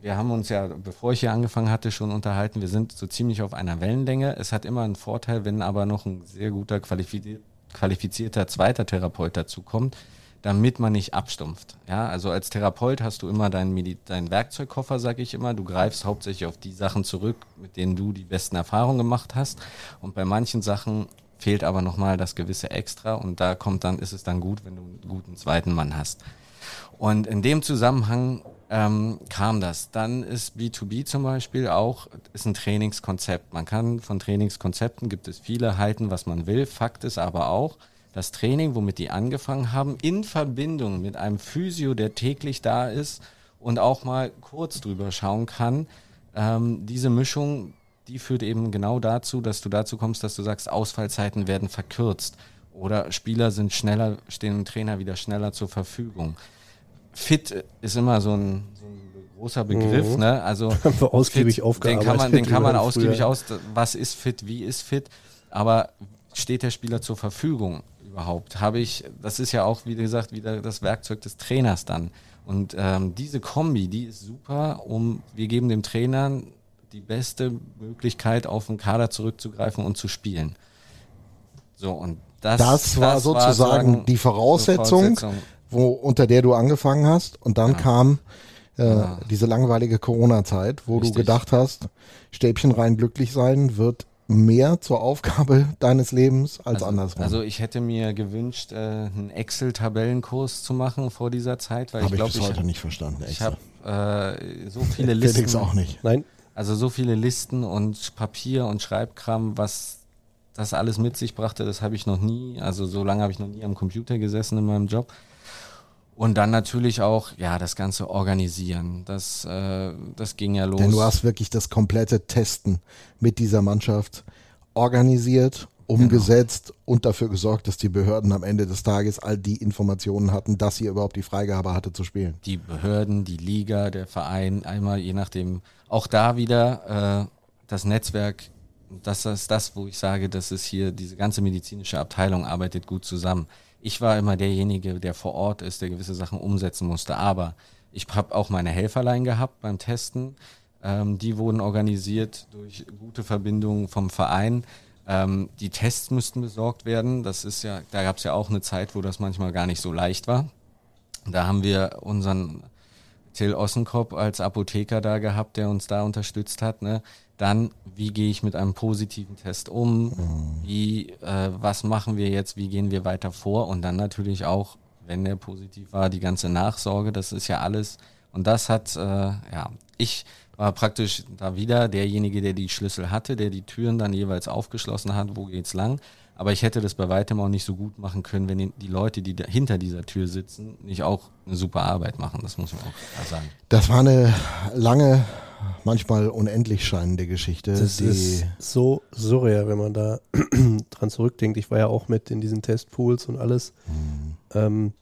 wir haben uns ja, bevor ich hier angefangen hatte, schon unterhalten, wir sind so ziemlich auf einer Wellenlänge. Es hat immer einen Vorteil, wenn aber noch ein sehr guter, qualifizier qualifizierter zweiter Therapeut dazukommt, damit man nicht abstumpft. Ja, also als Therapeut hast du immer deinen, Medi deinen Werkzeugkoffer, sag ich immer. Du greifst hauptsächlich auf die Sachen zurück, mit denen du die besten Erfahrungen gemacht hast. Und bei manchen Sachen fehlt aber nochmal das gewisse Extra und da kommt dann, ist es dann gut, wenn du einen guten zweiten Mann hast. Und in dem Zusammenhang ähm, kam das. Dann ist B2B zum Beispiel auch, ist ein Trainingskonzept. Man kann von Trainingskonzepten, gibt es viele, halten, was man will. Fakt ist aber auch, das Training, womit die angefangen haben, in Verbindung mit einem Physio, der täglich da ist und auch mal kurz drüber schauen kann, ähm, diese Mischung, die führt eben genau dazu, dass du dazu kommst, dass du sagst, Ausfallzeiten werden verkürzt oder Spieler sind schneller, stehen dem Trainer wieder schneller zur Verfügung. Fit ist immer so ein, so ein großer Begriff, Mhm. ne? Also Haben wir ausgiebig fit, aufgearbeitet. Den kann man, den kann man ausgiebig früher. aus. Was ist fit? Wie ist fit? Aber steht der Spieler zur Verfügung überhaupt? Habe ich, das ist ja auch, wie gesagt, wieder das Werkzeug des Trainers dann. Und ähm, diese Kombi, die ist super, um wir geben dem Trainer die beste Möglichkeit, auf den Kader zurückzugreifen und zu spielen. So, und das, Das war sozusagen sagen, die Voraussetzung, Voraussetzung. Wo, unter der du angefangen hast. Und dann Ja. kam äh, Ja. diese langweilige Corona-Zeit, wo Richtig. du gedacht hast, Stäbchen rein glücklich sein wird mehr zur Aufgabe deines Lebens als also, andersrum. Also ich hätte mir gewünscht, äh, einen Excel-Tabellenkurs zu machen vor dieser Zeit, weil Habe ich ich glaube, bis ich, heute nicht verstanden. ich Excel. habe äh, so viele Felix Listen, auch nicht. Nein, also so viele Listen und Papier und Schreibkram, was das alles mit sich brachte, das habe ich noch nie, also so lange habe ich noch nie am Computer gesessen in meinem Job. Und dann natürlich auch, ja, das Ganze organisieren. Das, äh, das ging ja los. Denn du hast wirklich das komplette Testen mit dieser Mannschaft organisiert, umgesetzt und dafür gesorgt, dass die Behörden am Ende des Tages all die Informationen hatten, dass sie überhaupt die Freigabe hatte zu spielen. die Behörden, die Liga, der Verein, einmal je nachdem. Auch da wieder äh, das Netzwerk, das ist das, wo ich sage, dass es hier, diese ganze medizinische Abteilung arbeitet gut zusammen. Ich war immer derjenige, der vor Ort ist, der gewisse Sachen umsetzen musste. Aber ich habe auch meine Helferlein gehabt beim Testen. Ähm, die wurden organisiert durch gute Verbindungen vom Verein. Ähm, die Tests müssten besorgt werden. Das ist ja, da gab es ja auch eine Zeit, wo das manchmal gar nicht so leicht war. Da haben wir unseren Till Ossenkopf als Apotheker da gehabt, der uns da unterstützt hat. Ne? Dann, wie gehe ich mit einem positiven Test um? Wie, äh, was machen wir jetzt? Wie gehen wir weiter vor? Und dann natürlich auch, wenn der positiv war, die ganze Nachsorge. Das ist ja alles. Und das hat, äh, ja, ich war praktisch da wieder derjenige, der die Schlüssel hatte, der die Türen dann jeweils aufgeschlossen hat, wo geht's lang. Aber ich hätte das bei weitem auch nicht so gut machen können, wenn die Leute, die hinter dieser Tür sitzen, nicht auch eine super Arbeit machen. Das muss man auch sagen. Das war eine lange, manchmal unendlich scheinende Geschichte. Das ist so surreal, wenn man da dran zurückdenkt. Ich war ja auch mit in diesen Testpools und alles. Mhm. Ähm,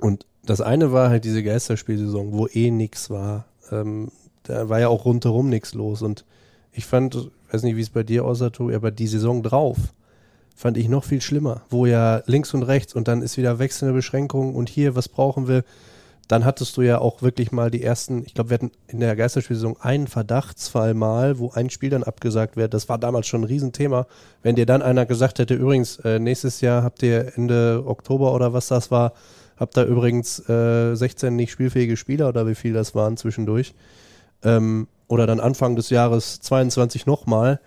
und das eine war halt diese Geisterspielsaison, wo eh nichts war. Ähm, da war ja auch rundherum nichts los. Und ich fand, weiß nicht, wie es bei dir aussah, Tobi, aber die Saison drauf fand ich noch viel schlimmer, wo ja links und rechts und dann ist wieder wechselnde Beschränkungen und hier, was brauchen wir? Dann hattest du ja auch wirklich mal die ersten, ich glaube, wir hatten in der Geisterspielsaison einen Verdachtsfall mal, wo ein Spiel dann abgesagt wird. Das war damals schon ein Riesenthema. Wenn dir dann einer gesagt hätte, übrigens, äh, nächstes Jahr habt ihr Ende Oktober oder was das war, habt ihr übrigens äh, 16 nicht spielfähige Spieler oder wie viel das waren zwischendurch. Ähm, oder dann Anfang des Jahres 22 nochmal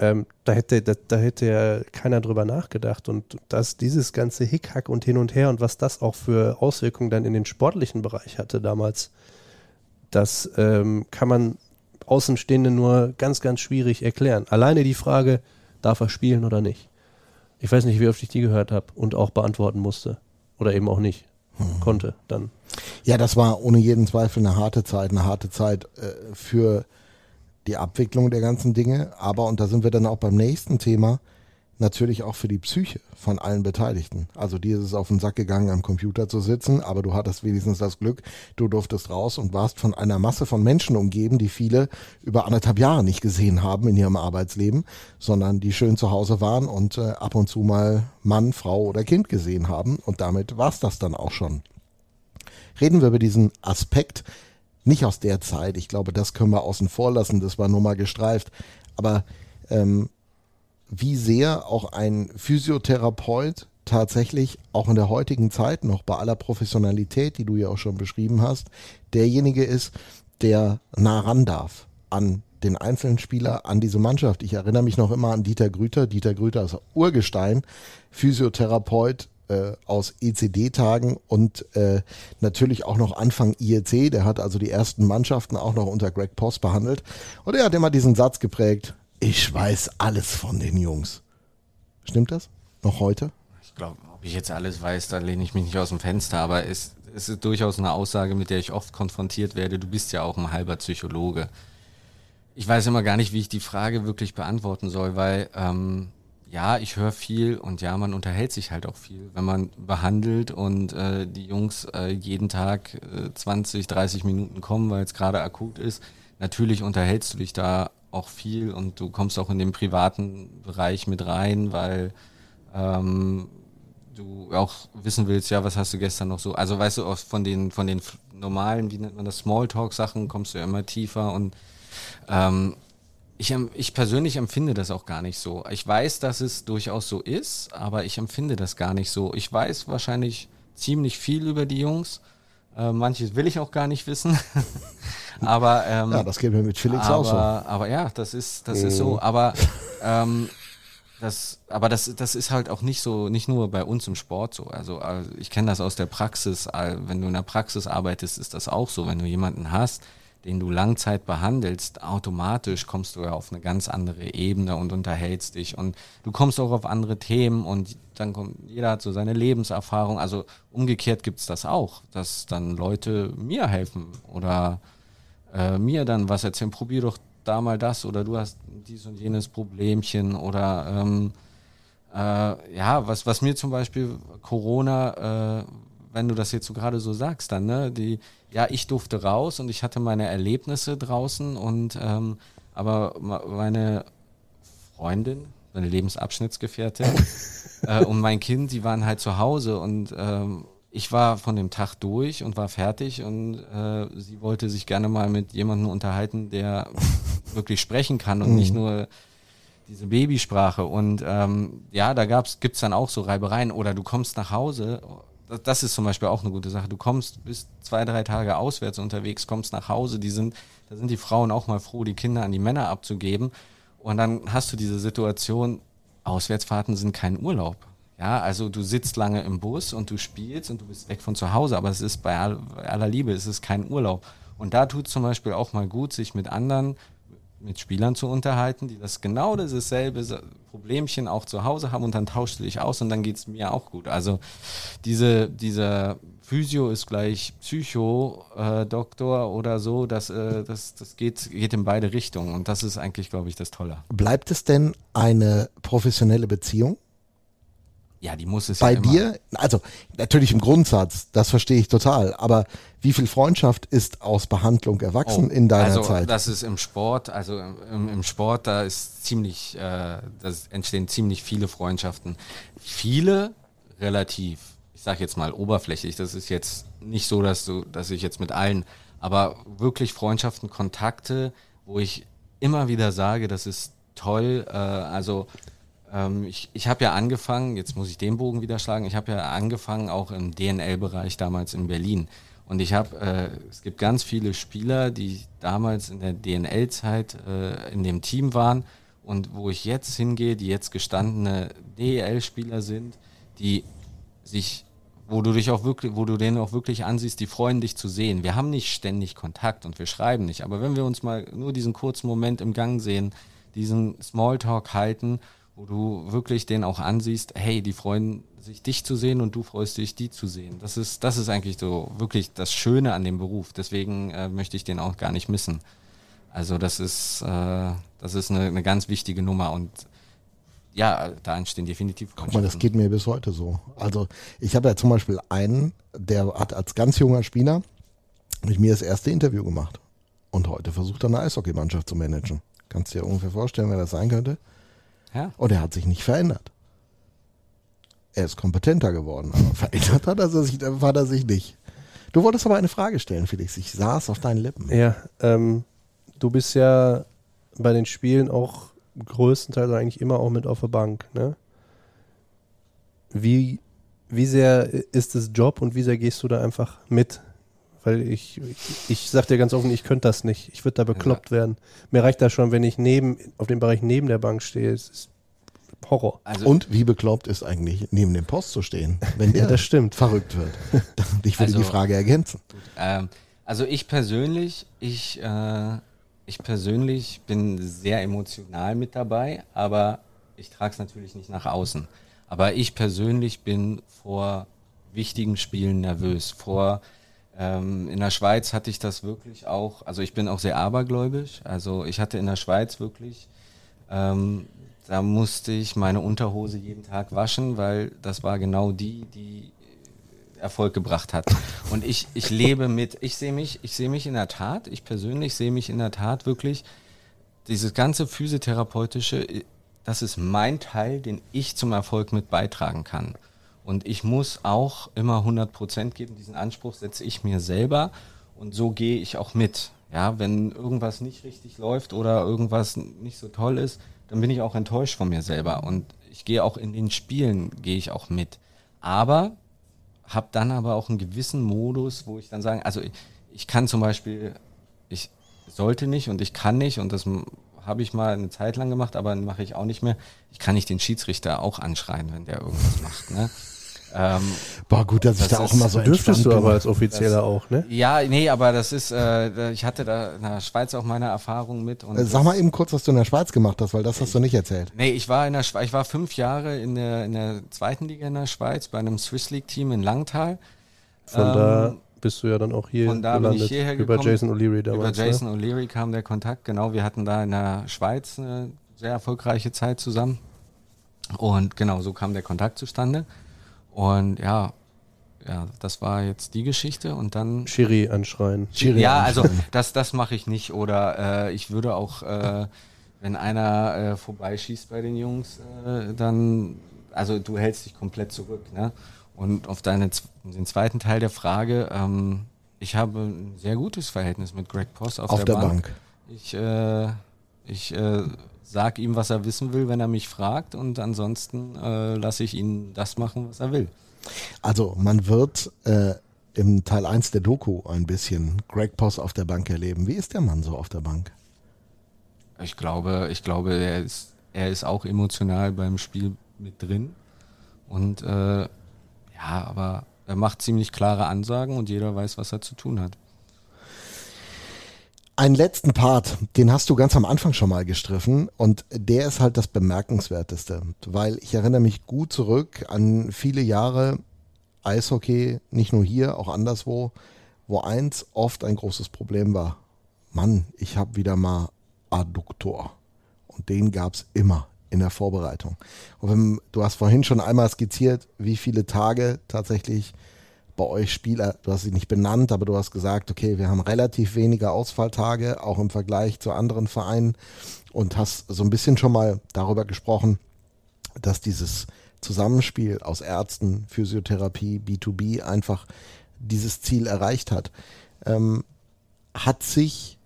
ähm, da hätte, da, da, hätte ja keiner drüber nachgedacht. Und dass dieses ganze Hickhack und hin und her und was das auch für Auswirkungen dann in den sportlichen Bereich hatte damals, das ähm, kann man Außenstehende nur ganz, ganz schwierig erklären. Alleine die Frage, darf er spielen oder nicht? Ich weiß nicht, wie oft ich die gehört habe und auch beantworten musste. Oder eben auch nicht. Hm. Konnte dann. Ja, das war ohne jeden Zweifel eine harte Zeit, eine harte Zeit äh, für die Abwicklung der ganzen Dinge, aber, und da sind wir dann auch beim nächsten Thema, natürlich auch für die Psyche von allen Beteiligten. Also dir ist es auf den Sack gegangen, am Computer zu sitzen, aber du hattest wenigstens das Glück, du durftest raus und warst von einer Masse von Menschen umgeben, die viele über anderthalb Jahre nicht gesehen haben in ihrem Arbeitsleben, sondern die schön zu Hause waren und äh, ab und zu mal Mann, Frau oder Kind gesehen haben. Und damit war's das dann auch schon. Reden wir über diesen Aspekt nicht aus der Zeit. Ich glaube, das können wir außen vor lassen. Das war nur mal gestreift. Aber ähm, wie sehr auch ein Physiotherapeut tatsächlich auch in der heutigen Zeit noch bei aller Professionalität, die du ja auch schon beschrieben hast, derjenige ist, der nah ran darf an den einzelnen Spieler, an diese Mannschaft. Ich erinnere mich noch immer an Dieter Grüter. Dieter Grüter ist Urgestein, Physiotherapeut, äh, aus ECD-Tagen und äh, natürlich auch noch Anfang IEC. Der hat also die ersten Mannschaften auch noch unter Greg Post behandelt. Und er hat immer diesen Satz geprägt, ich weiß alles von den Jungs. Stimmt das? Noch heute? Ich glaube, ob ich jetzt alles weiß, da lehne ich mich nicht aus dem Fenster, aber es, es ist durchaus eine Aussage, mit der ich oft konfrontiert werde. Du bist ja auch ein halber Psychologe. Ich weiß immer gar nicht, wie ich die Frage wirklich beantworten soll, weil ähm, ja, ich höre viel und ja, man unterhält sich halt auch viel, wenn man behandelt und äh, die Jungs äh, jeden Tag äh, 20, 30 Minuten kommen, weil es gerade akut ist. Natürlich unterhältst du dich da auch viel und du kommst auch in den privaten Bereich mit rein, weil ähm, du auch wissen willst, ja, was hast du gestern noch so. Also weißt du, auch von den, von den normalen, wie nennt man das, Smalltalk-Sachen kommst du ja immer tiefer und ähm, ich, ich persönlich empfinde das auch gar nicht so. Ich weiß, dass es durchaus so ist, aber ich empfinde das gar nicht so. Ich weiß wahrscheinlich ziemlich viel über die Jungs. Äh, manches will ich auch gar nicht wissen. aber ähm, ja, das geht mir mit Felix aber, auch so. Aber ja, das ist das ist so. Mhm. Aber ähm, das, aber das, das ist halt auch nicht so, nicht nur bei uns im Sport so. Also, also ich kenne das aus der Praxis. Wenn du in der Praxis arbeitest, ist das auch so. Wenn du jemanden hast, den du Langzeit behandelst, automatisch kommst du ja auf eine ganz andere Ebene und unterhältst dich und du kommst auch auf andere Themen und dann kommt, jeder hat so seine Lebenserfahrung. Also umgekehrt gibt's das auch, dass dann Leute mir helfen oder äh, mir dann was erzählen, probier doch da mal das oder du hast dies und jenes Problemchen oder ähm, äh, ja, was, was mir zum Beispiel Corona, äh, wenn du das jetzt so gerade so sagst, dann, ne, die, ja, ich durfte raus und ich hatte meine Erlebnisse draußen und ähm, aber meine Freundin, meine Lebensabschnittsgefährtin äh, und mein Kind, die waren halt zu Hause und ähm, ich war von dem Tag durch und war fertig und äh, sie wollte sich gerne mal mit jemandem unterhalten, der wirklich sprechen kann und mhm. nicht nur diese Babysprache. Und ähm, ja, da gab's, gibt's dann auch so Reibereien. Oder du kommst nach Hause das ist zum Beispiel auch eine gute Sache. Du kommst bis zwei, drei Tage auswärts unterwegs, kommst nach Hause, die sind, da sind die Frauen auch mal froh, die Kinder an die Männer abzugeben. Und dann hast du diese Situation, Auswärtsfahrten sind kein Urlaub. Ja, also du sitzt lange im Bus und du spielst und du bist weg von zu Hause, aber es ist bei aller Liebe, es ist kein Urlaub. Und da tut es zum Beispiel auch mal gut, sich mit anderen mit Spielern zu unterhalten, die das genau dasselbe Problemchen auch zu Hause haben und dann tauschst du dich aus und dann geht es mir auch gut. Also diese, dieser Physio ist gleich Psycho-Doktor äh, oder so, das, äh, das, das geht, geht in beide Richtungen und das ist eigentlich, glaube ich, das Tolle. Bleibt es denn eine professionelle Beziehung? Ja, die muss es Bei ja dir, also natürlich im Grundsatz, das verstehe ich total, aber wie viel Freundschaft ist aus Behandlung erwachsen Oh, in deiner also, Zeit? Das ist im Sport, also im, im Sport, da ist ziemlich, äh, das entstehen ziemlich viele Freundschaften. Viele relativ, ich sage jetzt mal oberflächlich, das ist jetzt nicht so, dass du, dass ich jetzt mit allen, aber wirklich Freundschaften, Kontakte, wo ich immer wieder sage, das ist toll, äh, also ähm, ich, ich habe ja angefangen, jetzt muss ich den Bogen wieder schlagen, ich habe ja angefangen auch im DNL-Bereich damals in Berlin. Und ich habe, äh, es gibt ganz viele Spieler, die damals in der DNL-Zeit äh, in dem Team waren und wo ich jetzt hingehe, die jetzt gestandene DEL-Spieler sind, die sich, wo du dich auch wirklich, wo du denen auch wirklich ansiehst, die freuen dich zu sehen. Wir haben nicht ständig Kontakt und wir schreiben nicht, aber wenn wir uns mal nur diesen kurzen Moment im Gang sehen, diesen Smalltalk halten, wo du wirklich den auch ansiehst, hey, die freuen sich dich zu sehen und du freust dich die zu sehen. Das ist das ist eigentlich so wirklich das Schöne an dem Beruf. Deswegen äh, möchte ich den auch gar nicht missen. Also das ist äh, das ist eine, eine ganz wichtige Nummer und ja, da entstehen definitiv Guck mal, das geht mir bis heute so. Also ich habe ja zum Beispiel einen, der hat als ganz junger Spieler mit mir das erste Interview gemacht. Und heute versucht er eine Eishockeymannschaft zu managen. Kannst du dir ungefähr vorstellen, wer das sein könnte? Ja. Und er hat sich nicht verändert. Er ist kompetenter geworden, aber verändert hat er sich, hat er sich nicht. Du wolltest aber eine Frage stellen, Felix. Ich saß auf deinen Lippen. Ja, ähm, du bist ja bei den Spielen auch größtenteils eigentlich immer auch mit auf der Bank, ne? Wie, wie sehr ist es Job und wie sehr gehst du da einfach mit? Weil ich, ich, ich sag dir ganz offen, ich könnte das nicht. Ich würde da bekloppt werden. Mir reicht das schon, wenn ich neben, auf dem Bereich neben der Bank stehe. Es ist Horror. Also Und wie bekloppt ist eigentlich, neben dem Post zu stehen, wenn der Ja, das stimmt. verrückt wird? Ich würde Also- die Frage ergänzen. Ähm, also ich persönlich, ich, äh, ich persönlich bin sehr emotional mit dabei, aber ich trage es natürlich nicht nach außen. Aber ich persönlich bin vor wichtigen Spielen nervös. Vor ähm, in der Schweiz hatte ich das wirklich auch, also ich bin auch sehr abergläubisch. Also ich hatte in der Schweiz wirklich, ähm, da musste ich meine Unterhose jeden Tag waschen, weil das war genau die, die Erfolg gebracht hat. Und ich, ich lebe mit, ich sehe mich, ich sehe mich in der Tat, ich persönlich sehe mich in der Tat wirklich, dieses ganze physiotherapeutische, das ist mein Teil, den ich zum Erfolg mit beitragen kann. Und ich muss auch immer 100 Prozent geben. Diesen Anspruch setze ich mir selber und so gehe ich auch mit. Ja, wenn irgendwas nicht richtig läuft oder irgendwas nicht so toll ist, dann bin ich auch enttäuscht von mir selber. Und ich gehe auch in den Spielen, gehe ich auch mit. Aber habe dann aber auch einen gewissen Modus, wo ich dann sagen, also ich, ich kann zum Beispiel, ich sollte nicht und ich kann nicht und das habe ich mal eine Zeit lang gemacht, aber mache ich auch nicht mehr. Ich kann nicht den Schiedsrichter auch anschreien, wenn der irgendwas macht. Ne? Ähm, Boah, gut, dass ich Das da auch immer so Dürftest du bin. aber als Offizieller auch, ne? ja, nee, aber das ist, äh, ich hatte da in der Schweiz auch meine Erfahrung mit. Und Äh, Sag das- mal eben kurz, was du in der Schweiz gemacht hast, weil das hast du nicht erzählt. Nee, ich war in der Schweiz, ich war fünf Jahre in der, in der zweiten Liga in der Schweiz bei einem Swiss League Team in Langtal. Von Ähm, da bist du ja dann auch hier von da bin gelandet. ich hierher über gekommen. Jason O'Leary damals. Über Jason Ne? O'Leary kam der Kontakt, genau. Wir hatten da in der Schweiz eine sehr erfolgreiche Zeit zusammen. Und genau, so kam der Kontakt zustande. Und ja, ja, das war jetzt die Geschichte. Und dann Schiri anschreien. Schiri ja, also anschreien. das, das mache ich nicht. Oder äh, ich würde auch, äh, wenn einer äh, vorbeischießt bei den Jungs, äh, dann, also du hältst dich komplett zurück. Ne? Und auf deine, den zweiten Teil der Frage, ähm, ich habe ein sehr gutes Verhältnis mit Greg Post auf, Auf der Bank. Ich, äh, ich äh, sag ihm, was er wissen will, wenn er mich fragt. Und ansonsten äh, lasse ich ihn das machen, was er will. Also man wird äh, im Teil 1 der Doku ein bisschen Greg Poss auf der Bank erleben. Wie ist der Mann so auf der Bank? Ich glaube, ich glaube, er ist, er ist auch emotional beim Spiel mit drin. Und äh, ja, aber er macht ziemlich klare Ansagen und jeder weiß, was er zu tun hat. Einen letzten Part, den hast du ganz am Anfang schon mal gestriffen und der ist halt das Bemerkenswerteste, weil ich erinnere mich gut zurück an viele Jahre Eishockey, nicht nur hier, auch anderswo, wo eins oft ein großes Problem war. Mann, ich habe wieder mal Adduktor. Und den gab es immer in der Vorbereitung. Und wenn, du hast vorhin schon einmal skizziert, wie viele Tage tatsächlich bei euch Spieler, du hast sie nicht benannt, aber du hast gesagt, okay, wir haben relativ wenige Ausfalltage, auch im Vergleich zu anderen Vereinen und hast so ein bisschen schon mal darüber gesprochen, dass dieses Zusammenspiel aus Ärzten, Physiotherapie, B2B einfach dieses Ziel erreicht hat. Ähm, hat sich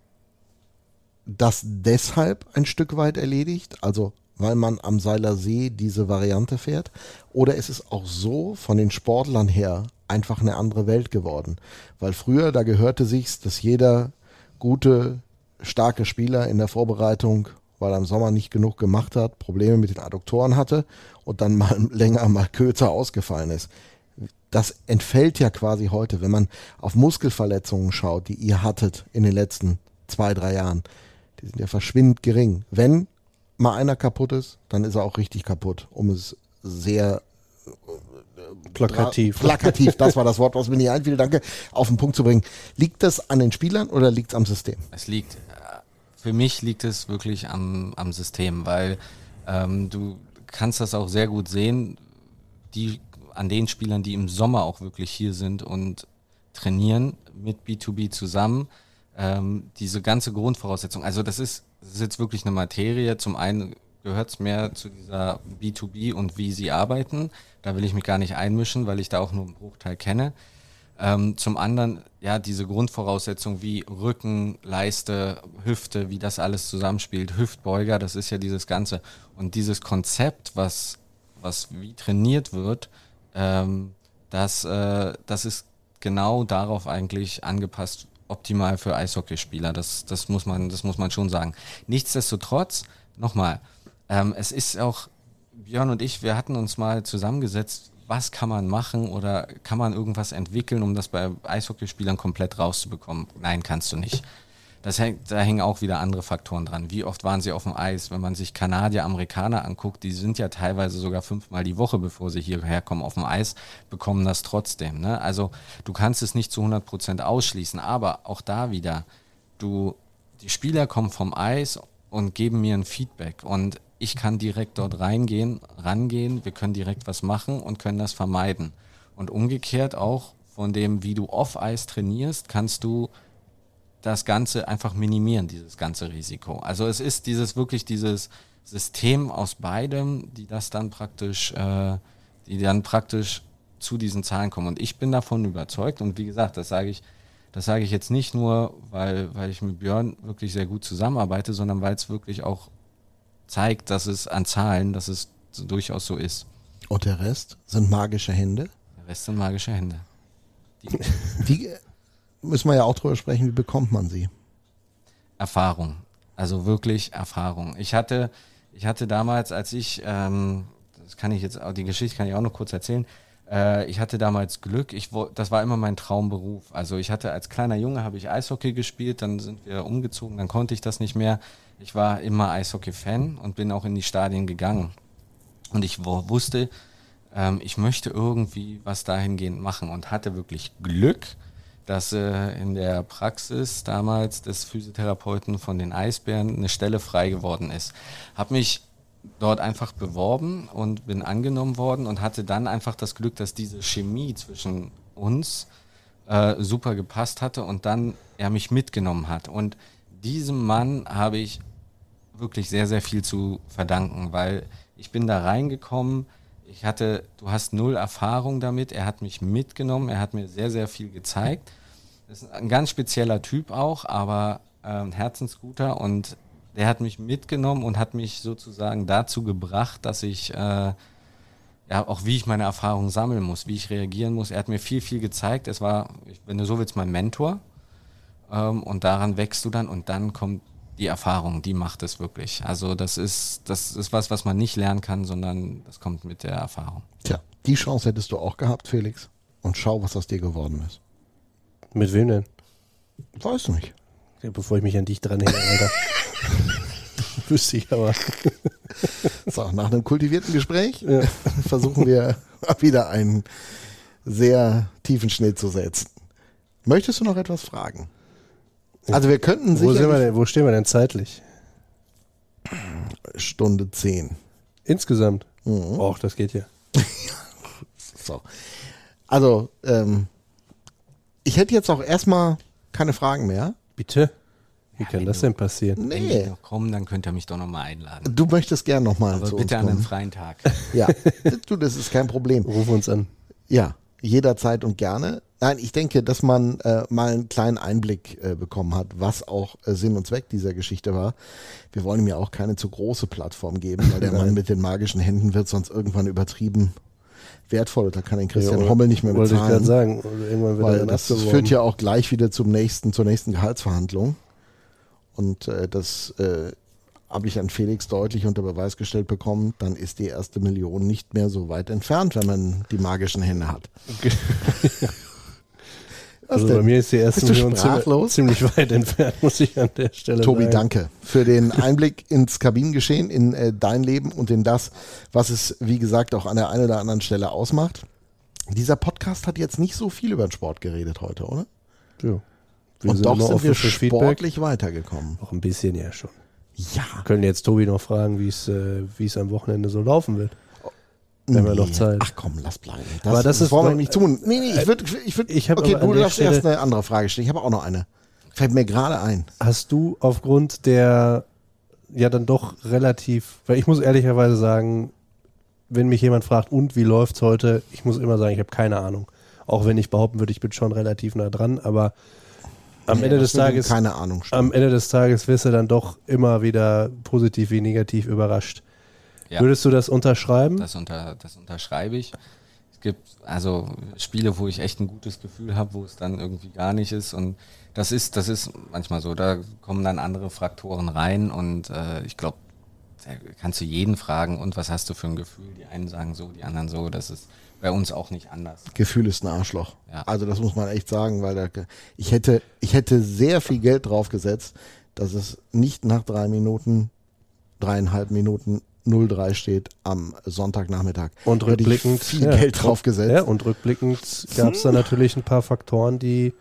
das deshalb ein Stück weit erledigt? Also weil man am Seiler See diese Variante fährt? Oder ist es auch so von den Sportlern her einfach eine andere Welt geworden. Weil früher, da gehörte sich's, dass jeder gute, starke Spieler in der Vorbereitung, weil er im Sommer nicht genug gemacht hat, Probleme mit den Adduktoren hatte und dann mal länger mal kürzer ausgefallen ist. Das entfällt ja quasi heute, wenn man auf Muskelverletzungen schaut, die ihr hattet in den letzten zwei, drei Jahren. Die sind ja verschwindend gering. Wenn mal einer kaputt ist, dann ist er auch richtig kaputt, um es sehr Plakativ. Plakativ, das war das Wort, was mir nicht einfiel, danke, auf den Punkt zu bringen. Liegt das an den Spielern oder liegt es am System? Es liegt, äh, für mich liegt es wirklich am, am System, weil ähm, du kannst das auch sehr gut sehen, die, an den Spielern, die im Sommer auch wirklich hier sind und trainieren mit B2B zusammen, ähm, diese ganze Grundvoraussetzung. Also das ist, das ist jetzt wirklich eine Materie. Zum einen gehört es mehr zu dieser B2B und wie sie arbeiten. Da will ich mich gar nicht einmischen, weil ich da auch nur einen Bruchteil kenne. Ähm, zum anderen, ja, diese Grundvoraussetzung wie Rücken, Leiste, Hüfte, wie das alles zusammenspielt, Hüftbeuger, das ist ja dieses Ganze. Und dieses Konzept, was, was wie trainiert wird, ähm, das, äh, das ist genau darauf eigentlich angepasst, optimal für Eishockeyspieler. Das, das, muss man, das muss man schon sagen. Nichtsdestotrotz, nochmal, ähm, es ist auch, Björn und ich, wir hatten uns mal zusammengesetzt, was kann man machen oder kann man irgendwas entwickeln, um das bei Eishockeyspielern komplett rauszubekommen? Nein, kannst du nicht. Das hängt, da hängen auch wieder andere Faktoren dran. Wie oft waren sie auf dem Eis? Wenn man sich Kanadier, Amerikaner anguckt, die sind ja teilweise sogar fünfmal die Woche, bevor sie hierher kommen auf dem Eis, bekommen das trotzdem. Ne? Also du kannst es nicht zu 100 Prozent ausschließen, aber auch da wieder, du, die Spieler kommen vom Eis und geben mir ein Feedback und ich kann direkt dort reingehen, rangehen, wir können direkt was machen und können das vermeiden. Und umgekehrt auch von dem, wie du off-Eis trainierst, kannst du das Ganze einfach minimieren, dieses ganze Risiko. Also es ist dieses wirklich dieses System aus beidem, die das dann praktisch, äh, die dann praktisch zu diesen Zahlen kommen. Und ich bin davon überzeugt. Und wie gesagt, das sage ich, das sage ich jetzt nicht nur, weil, weil ich mit Björn wirklich sehr gut zusammenarbeite, sondern weil es wirklich auch zeigt, dass es an Zahlen, dass es durchaus so ist. Und der Rest sind magische Hände? Der Rest sind magische Hände. Die, die müssen wir ja auch drüber sprechen, wie bekommt man sie? Erfahrung. Also wirklich Erfahrung. Ich hatte, ich hatte damals, als ich, ähm, das kann ich jetzt, die Geschichte kann ich auch noch kurz erzählen. Äh, ich hatte damals Glück. Ich, das war immer mein Traumberuf. Also ich hatte als kleiner Junge habe ich Eishockey gespielt, dann sind wir umgezogen, dann konnte ich das nicht mehr. Ich war immer Eishockey-Fan und bin auch in die Stadien gegangen. Und ich wusste, ähm, ich möchte irgendwie was dahingehend machen und hatte wirklich Glück, dass äh, in der Praxis damals des Physiotherapeuten von den Eisbären eine Stelle frei geworden ist. Habe mich dort einfach beworben und bin angenommen worden und hatte dann einfach das Glück, dass diese Chemie zwischen uns äh, super gepasst hatte und dann er mich mitgenommen hat. Und diesem Mann habe ich wirklich sehr, sehr viel zu verdanken, weil ich bin da reingekommen, ich hatte, du hast null Erfahrung damit, er hat mich mitgenommen, er hat mir sehr, sehr viel gezeigt. Das ist ein ganz spezieller Typ auch, aber äh, ein Herzensguter und der hat mich mitgenommen und hat mich sozusagen dazu gebracht, dass ich äh, ja auch wie ich meine Erfahrungen sammeln muss, wie ich reagieren muss. Er hat mir viel, viel gezeigt. Es war, wenn du so willst, mein Mentor. Ähm, und daran wächst du dann und dann kommt die Erfahrung, die macht es wirklich. Also das ist, das ist was, was man nicht lernen kann, sondern das kommt mit der Erfahrung. Tja, die Chance hättest du auch gehabt, Felix. Und schau, was aus dir geworden ist. Mit wem denn? Weißt du nicht. bevor ich mich an dich dranhänge, Alter. Wüsste ich aber. So, nach einem kultivierten Gespräch versuchen wir wieder einen sehr tiefen Schnitt zu setzen. Möchtest du noch etwas fragen? Also wir könnten Wo, sind wir denn, wo stehen wir denn zeitlich? Stunde 10. Insgesamt? Mhm. Och, das geht ja. So. Also, ähm, ich hätte jetzt auch erstmal keine Fragen mehr. Bitte? Wie kann das denn passieren? Wenn Nee. die noch kommen, dann könnt ihr mich doch nochmal einladen. Du möchtest gern nochmal Aber zu uns bitte an einem freien Tag. Ja, du, das ist kein Problem. Ruf uns an. Ja, jederzeit und gerne. Nein, ich denke, dass man äh, mal einen kleinen Einblick äh, bekommen hat, was auch äh, Sinn und Zweck dieser Geschichte war. Wir wollen ihm ja auch keine zu große Plattform geben, weil der Mann mit den magischen Händen wird sonst irgendwann übertrieben wertvoll. Da kann den Christian Ja, Hommel nicht mehr Wollte ich gerade bezahlen. sagen. Oder Irgendwann wird Weil das abgeworben. führt ja auch gleich wieder zum nächsten, zur nächsten Gehaltsverhandlung. Und äh, das äh, habe ich an Felix deutlich unter Beweis gestellt bekommen. Dann ist die erste Million nicht mehr so weit entfernt, wenn man die magischen Hände hat. Was Also bei mir ist die erste Million ziemlich, sprachlos? ziemlich weit entfernt, muss ich an der Stelle Tobi, sagen. danke für den Einblick ins Kabinengeschehen, in äh, dein Leben und in das, was es, wie gesagt, auch an der einen oder anderen Stelle ausmacht. Dieser Podcast hat jetzt nicht so viel über den Sport geredet heute, oder? Ja. Wir und doch immer sind wir für Feedback. sportlich weitergekommen. Auch ein bisschen ja schon. Ja. Wir können jetzt Tobi noch fragen, wie es äh, wie es am Wochenende so laufen wird. Wir haben ja noch Zeit. Ach komm, lass bleiben. Aber das ist wollen wir nicht tun. Nee, nee, ich würde, ich würd, Ich okay, du darfst Stelle- erst eine andere Frage stellen. Ich habe auch noch eine. Fällt mir gerade ein. Hast du aufgrund der ja dann doch relativ, weil ich muss ehrlicherweise sagen, wenn mich jemand fragt, und wie läuft's heute, ich muss immer sagen, ich habe keine Ahnung. Auch wenn ich behaupten würde, ich bin schon relativ nah dran, aber am Nee, Ende das des Tages Keine Ahnung. stimmt. am Ende des Tages wirst du dann doch immer wieder positiv wie negativ überrascht. Ja. Würdest du das unterschreiben? Das, unter, das unterschreibe ich. Es gibt also Spiele, wo ich echt ein gutes Gefühl habe, wo es dann irgendwie gar nicht ist. Und das ist, das ist manchmal so. Da kommen dann andere Fraktoren rein und äh, ich glaube, da kannst du jeden fragen, und was hast du für ein Gefühl? Die einen sagen so, die anderen so. Das ist bei uns auch nicht anders. Gefühl ist ein Arschloch. Ja. Also das muss man echt sagen, weil da, ich hätte, ich hätte sehr viel Geld drauf gesetzt, dass es nicht nach drei Minuten, dreieinhalb Minuten 03 steht am Sonntagnachmittag. Und rückblickend viel ja, Geld drauf gesetzt. Ja, und rückblickend gab es da natürlich ein paar Faktoren, die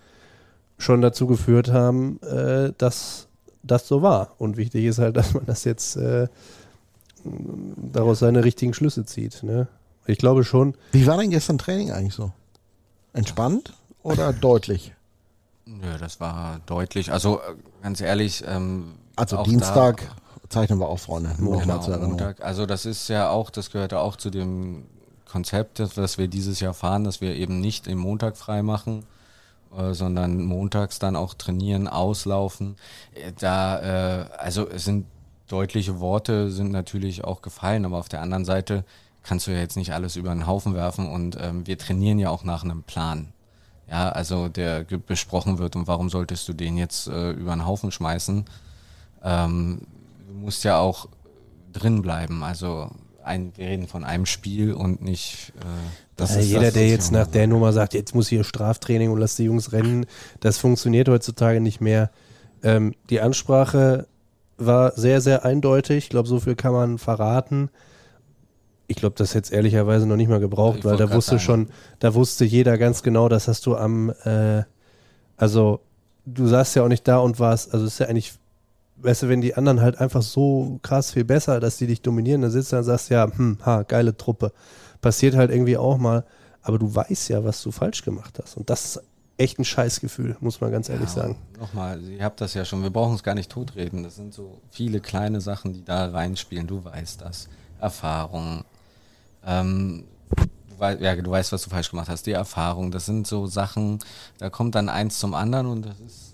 schon dazu geführt haben, äh, dass das so war. Und wichtig ist halt, dass man das jetzt äh, daraus seine richtigen Schlüsse zieht. Ne? Ich glaube schon, Wie war denn gestern Training eigentlich so? Entspannt oder deutlich? Nö, das war deutlich. Also äh, ganz ehrlich, ähm, Also Dienstag da, zeichnen wir auch, Freunde. Nur noch Genau, zur Erinnerung. Montag. Also das ist ja auch, das gehört ja auch zu dem Konzept, das das wir dieses Jahr fahren, dass wir eben nicht den Montag frei machen, äh, sondern montags dann auch trainieren, auslaufen. Äh, Da, äh, also es sind deutliche Worte, sind natürlich auch gefallen, aber auf der anderen Seite kannst du ja jetzt nicht alles über den Haufen werfen und ähm, wir trainieren ja auch nach einem Plan. Ja, also der besprochen wird und warum solltest du den jetzt äh, über den Haufen schmeißen? Ähm, du musst ja auch drin bleiben. Also ein, wir reden von einem Spiel und nicht. Äh, das ja, ist jeder, das, der jetzt nach der Nummer sagt, jetzt muss hier Straftraining und lass die Jungs rennen, das funktioniert heutzutage nicht mehr. Ähm, die Ansprache war sehr, sehr eindeutig. Ich glaube, so viel kann man verraten. Ich glaube, das hätte es ehrlicherweise noch nicht mal gebraucht, Ich weil da wusste schon, da wusste jeder ganz genau, das hast du am, äh, also du saßt ja auch nicht da und warst, also ist ja eigentlich, weißt du, wenn die anderen halt einfach so krass viel besser, dass die dich dominieren, dann sitzt du da und sagst, ja, hm, ha, geile Truppe. Passiert halt irgendwie auch mal, aber du weißt ja, was du falsch gemacht hast. Und das ist echt ein Scheißgefühl, muss man ganz ehrlich Ja, sagen. Nochmal, ihr habt das ja schon, wir brauchen es gar nicht totreden. Das sind so viele kleine Sachen, die da reinspielen. Du weißt das. Erfahrung. Ähm, du, wei ja, du weißt, was du falsch gemacht hast. Die Erfahrung, das sind so Sachen, da kommt dann eins zum anderen und das ist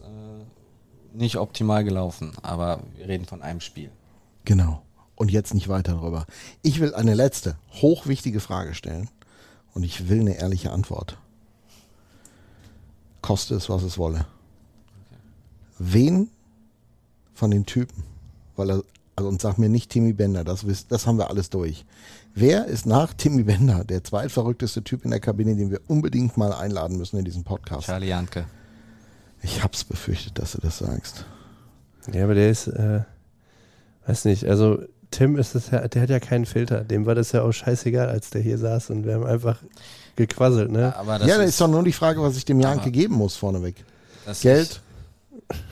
nicht optimal gelaufen. Aber wir reden von einem Spiel. Genau. Und jetzt nicht weiter darüber. Ich will eine letzte, hochwichtige Frage stellen. Und ich will eine ehrliche Antwort. Koste es, was es wolle. Wen von den Typen, weil er, also und sag mir nicht Timmy Bender, das, das haben wir alles durch. Wer ist nach Timmy Bender der zweitverrückteste Typ in der Kabine, den wir unbedingt mal einladen müssen in diesen Podcast? Charlie Janke. Ich hab's befürchtet, dass du das sagst. Ja, aber der ist, äh, weiß nicht, also Tim ist es ja, der hat ja keinen Filter. Dem war das ja auch scheißegal, als der hier saß und wir haben einfach gequasselt, ne? Aber das ja, da ist, ist doch nur die Frage, was ich dem Janke Aber- geben muss vorneweg. das Geld?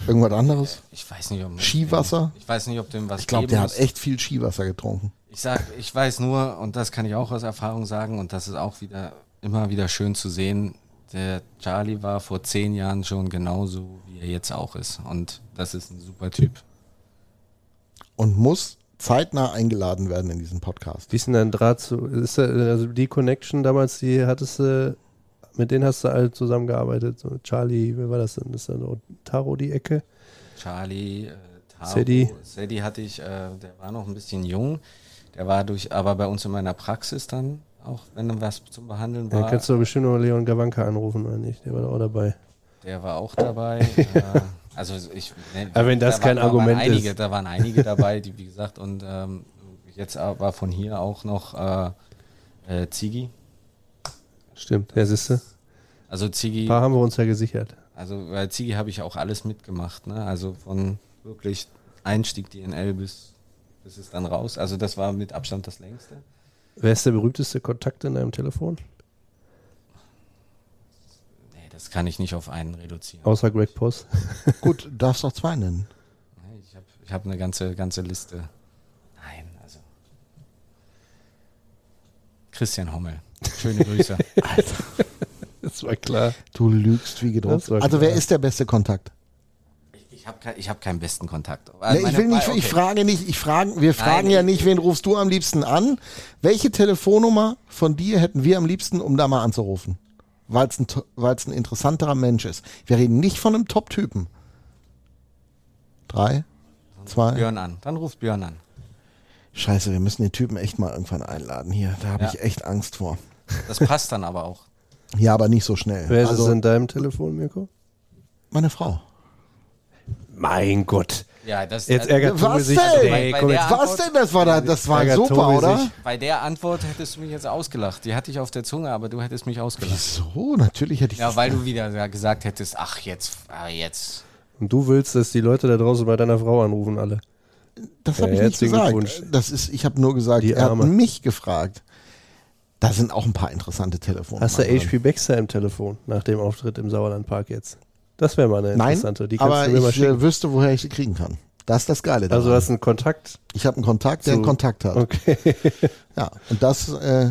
Irgendwas anderes? Ich weiß nicht, ob Skiwasser? Ich weiß nicht, ob dem was Ich glaube, der muss. hat echt viel Skiwasser getrunken. Ich sag, ich weiß nur, und das kann ich auch aus Erfahrung sagen, und das ist auch wieder immer wieder schön zu sehen. Der Charlie war vor zehn Jahren schon genauso, wie er jetzt auch ist. Und das ist ein super Typ. Und muss zeitnah eingeladen werden in diesen Podcast. Wie ist denn dein Draht zu, ist da, also die Connection damals, die hattest du, mit denen hast du alle zusammengearbeitet, so Charlie, wer war das denn? Ist da noch Taro die Ecke? Charlie, äh, Taro, Sadie. Sadie hatte ich, äh, der war noch ein bisschen jung. Der war durch, aber bei uns in meiner Praxis dann, auch wenn was zum Behandeln war, kannst du bestimmt noch Leon Gawanka anrufen, oder nicht? Der war da auch dabei. der war auch dabei. äh, also ich, ne, Aber wenn das da kein waren, Argument einige, ist. Da waren einige dabei, die wie gesagt, und ähm, jetzt war von hier auch noch äh, äh, Ziggy. Stimmt, ja, siehste. Also Ziggy, Ein paar haben wir uns ja gesichert. also bei Ziggy habe ich auch alles mitgemacht, ne? Also von wirklich Einstieg DNL bis, bis es dann raus. Also das war mit Abstand das längste. Wer ist der berühmteste Kontakt in deinem Telefon? Nee, das kann ich nicht auf einen reduzieren. Außer Greg Post. Gut, du darfst doch zwei nennen. Nee, Ich habe ich hab eine ganze, ganze Liste. Nein, also. Christian Hommel. Schöne Grüße. Das war klar. Du lügst wie gedruckt. Also wer klar. ist der beste Kontakt? Habe kein, ich hab keinen besten Kontakt. Nee, ich will nicht, okay. ich frage nicht, ich frage, wir fragen Nein, ja ich- nicht, wen rufst du am liebsten an? Welche Telefonnummer von dir hätten wir am liebsten, um da mal anzurufen? Weil es ein, weil's ein interessanterer Mensch ist. Wir reden nicht von einem Top-Typen. Drei, zwei. Björn an. Dann ruft Björn an. Scheiße, wir müssen den Typen echt mal irgendwann einladen hier. Da habe Ja. ich echt Angst vor. Das passt dann aber auch. Ja, aber nicht so schnell. Wer ist also, es in deinem Telefon, Mirko? meine Frau. Mein Gott. Ja, das, Jetzt also, ärgert Was Tobi sich. denn? Nee, Bei- bei Was denn? Das war da, das war super, Tobi oder? sich. Bei der Antwort hättest du mich jetzt ausgelacht. Die hatte ich auf der Zunge, aber du hättest mich ausgelacht. Wieso? Natürlich hätte ich Ja, weil du wieder gesagt hättest, ach jetzt, ah, jetzt. Und du willst, dass die Leute da draußen bei deiner Frau anrufen, alle. Das habe Ja, ich nicht herzlichen gesagt. Das ist, ich habe nur gesagt, Die er hat mich gefragt. Da sind auch ein paar interessante Telefone. Hast du. HP Baxter im Telefon nach dem Auftritt im Sauerlandpark jetzt? Das wäre mal eine Nein, interessante. Die kannst aber du mir mal ich schicken. äh, wüsste, woher ich sie kriegen kann. Das ist das Geile. Also du daran. hast einen Kontakt. ich habe einen Kontakt, der zu- einen Kontakt hat. Okay. Ja, und das, äh,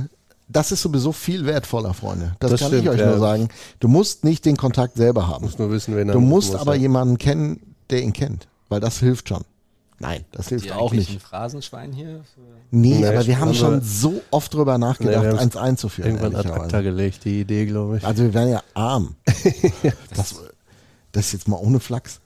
das ist sowieso viel wertvoller, Freunde. Das, Das kann stimmt, ich euch ja. nur sagen. Du musst nicht den Kontakt selber haben. Muss nur wissen, wen er Du musst muss, aber ja. jemanden kennen, der ihn kennt. Weil das hilft schon. Nein, das hilft auch nicht. ein Phrasenschwein hier? Nee, Nee, aber wir haben haben schon so oft drüber nachgedacht, haben's eins einzuführen. Irgendwann ad acta gelegt, die Idee, glaube ich. Also wir wären ja arm. das, das ist jetzt mal ohne Flachs.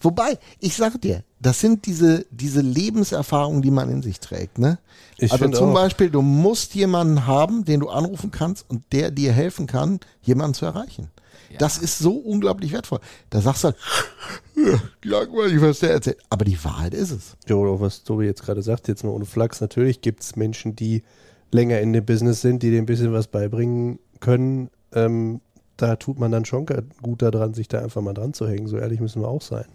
Wobei, ich sage dir, das sind diese, diese Lebenserfahrungen, die man in sich trägt. Ne? Ich also zum auch. Beispiel, du musst jemanden haben, den du anrufen kannst und der dir helfen kann, jemanden zu erreichen. Das ist so unglaublich wertvoll. Da sagst du halt, langweilig, was der erzählt. Aber die Wahrheit ist es. Jo, auch was Tobi jetzt gerade sagt, jetzt mal ohne Flachs. Natürlich gibt es Menschen, die länger in dem Business sind, die dir ein bisschen was beibringen können. Ähm, da tut man dann schon gut daran, sich da einfach mal dran zu hängen. So ehrlich müssen wir auch sein.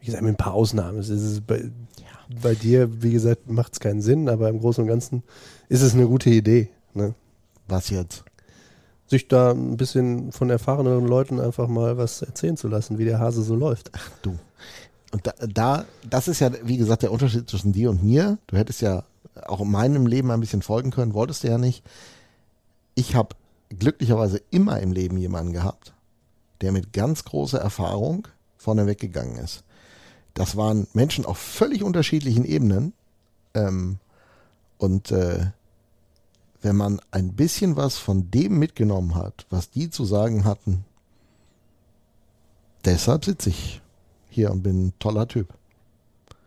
Wie gesagt, mit ein paar Ausnahmen. Es ist bei, bei dir, wie gesagt, macht es keinen Sinn, aber im Großen und Ganzen ist es eine gute Idee. Ne? Was jetzt? Sich da ein bisschen von erfahreneren Leuten einfach mal was erzählen zu lassen, wie der Hase so läuft. Du. Und da, da, das ist ja, wie gesagt, der Unterschied zwischen dir und mir. Du hättest ja auch in meinem Leben ein bisschen folgen können, wolltest du ja nicht. Ich habe glücklicherweise immer im Leben jemanden gehabt, der mit ganz großer Erfahrung vorne weggegangen ist. Das waren Menschen auf völlig unterschiedlichen Ebenen. Ähm, und äh, wenn man ein bisschen was von dem mitgenommen hat, was die zu sagen hatten, deshalb sitze ich hier und bin ein toller Typ.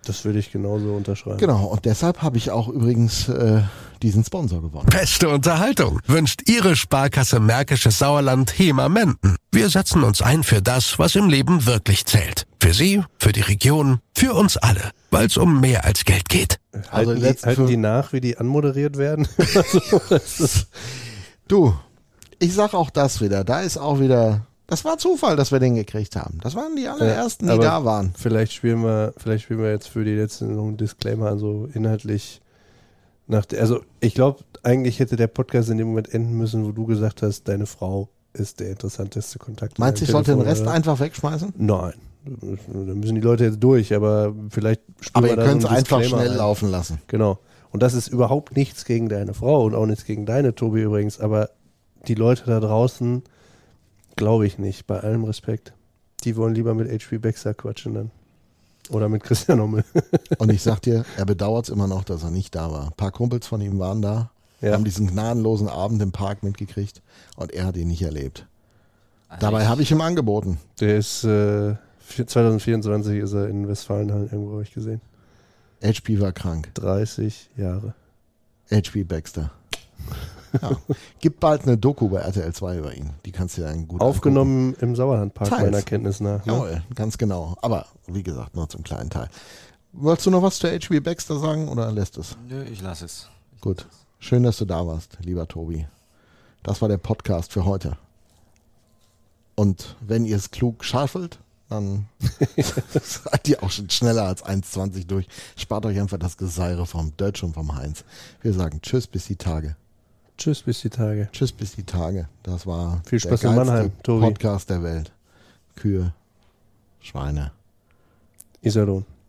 Das würde ich genauso unterschreiben. Genau, und deshalb habe ich auch übrigens äh, diesen Sponsor gewonnen. Beste Unterhaltung wünscht Ihre Sparkasse Märkisches Sauerland HEMA Menden. Wir setzen uns ein für das, was im Leben wirklich zählt. Für Sie, für die Region, für uns alle. Weil es um mehr als Geld geht. Also halten, die halten die nach, wie die anmoderiert werden? Du, ich sag auch das wieder. Da ist auch wieder Das war Zufall, dass wir den gekriegt haben. Das waren die allerersten, die aber da waren. Vielleicht spielen wir, vielleicht spielen wir jetzt für die letzte noch einen Disclaimer, also inhaltlich nach der, also ich glaube, eigentlich hätte der Podcast in dem Moment enden müssen, wo du gesagt hast, deine Frau ist der interessanteste Kontakt. Meinst du, ich sollte den Rest oder? einfach wegschmeißen? Nein. Da müssen die Leute jetzt durch, aber vielleicht spielen Aber wir ihr da so könnt es einfach schnell ein. laufen lassen. Genau. Und das ist überhaupt nichts gegen deine Frau und auch nichts gegen deine, Tobi übrigens, aber die Leute da draußen, glaube ich nicht, bei allem Respekt. Die wollen lieber mit HP Baxter quatschen dann. Oder mit Christian Hommel. Und ich sag dir, er bedauert es immer noch, dass er nicht da war. Ein paar Kumpels von ihm waren da, Ja. haben diesen gnadenlosen Abend im Park mitgekriegt und er hat ihn nicht erlebt. Also Dabei habe ich ihm angeboten. Der ist, äh, 2024 ist er in Westfalenhallen irgendwo, habe ich gesehen. HP war krank. 30 Jahre. HP Baxter. Ja. Gibt bald eine Doku bei RTL 2 über ihn. Die kannst du ja gut Aufgenommen im Sauerlandpark, Teils. meiner Kenntnis nach. angucken. Ne? Jawohl, ganz genau. Aber wie gesagt, nur zum kleinen Teil. Wolltest du noch was zu HP Baxter sagen oder lässt es? Nö, ich lasse es. Gut. Schön, dass du da warst, lieber Tobi. Das war der Podcast für heute. Und wenn ihr es klug schaffelt, dann seid ihr auch schon schneller als 1,20 durch. Spart euch einfach das Geseire vom Deutsch und vom Heinz. Wir sagen Tschüss bis die Tage. Tschüss, bis die Tage. Tschüss bis die Tage. Das war Viel Spaß der in Mannheim, Tobi. Podcast der Welt. Kühe, Schweine. Iserlohn.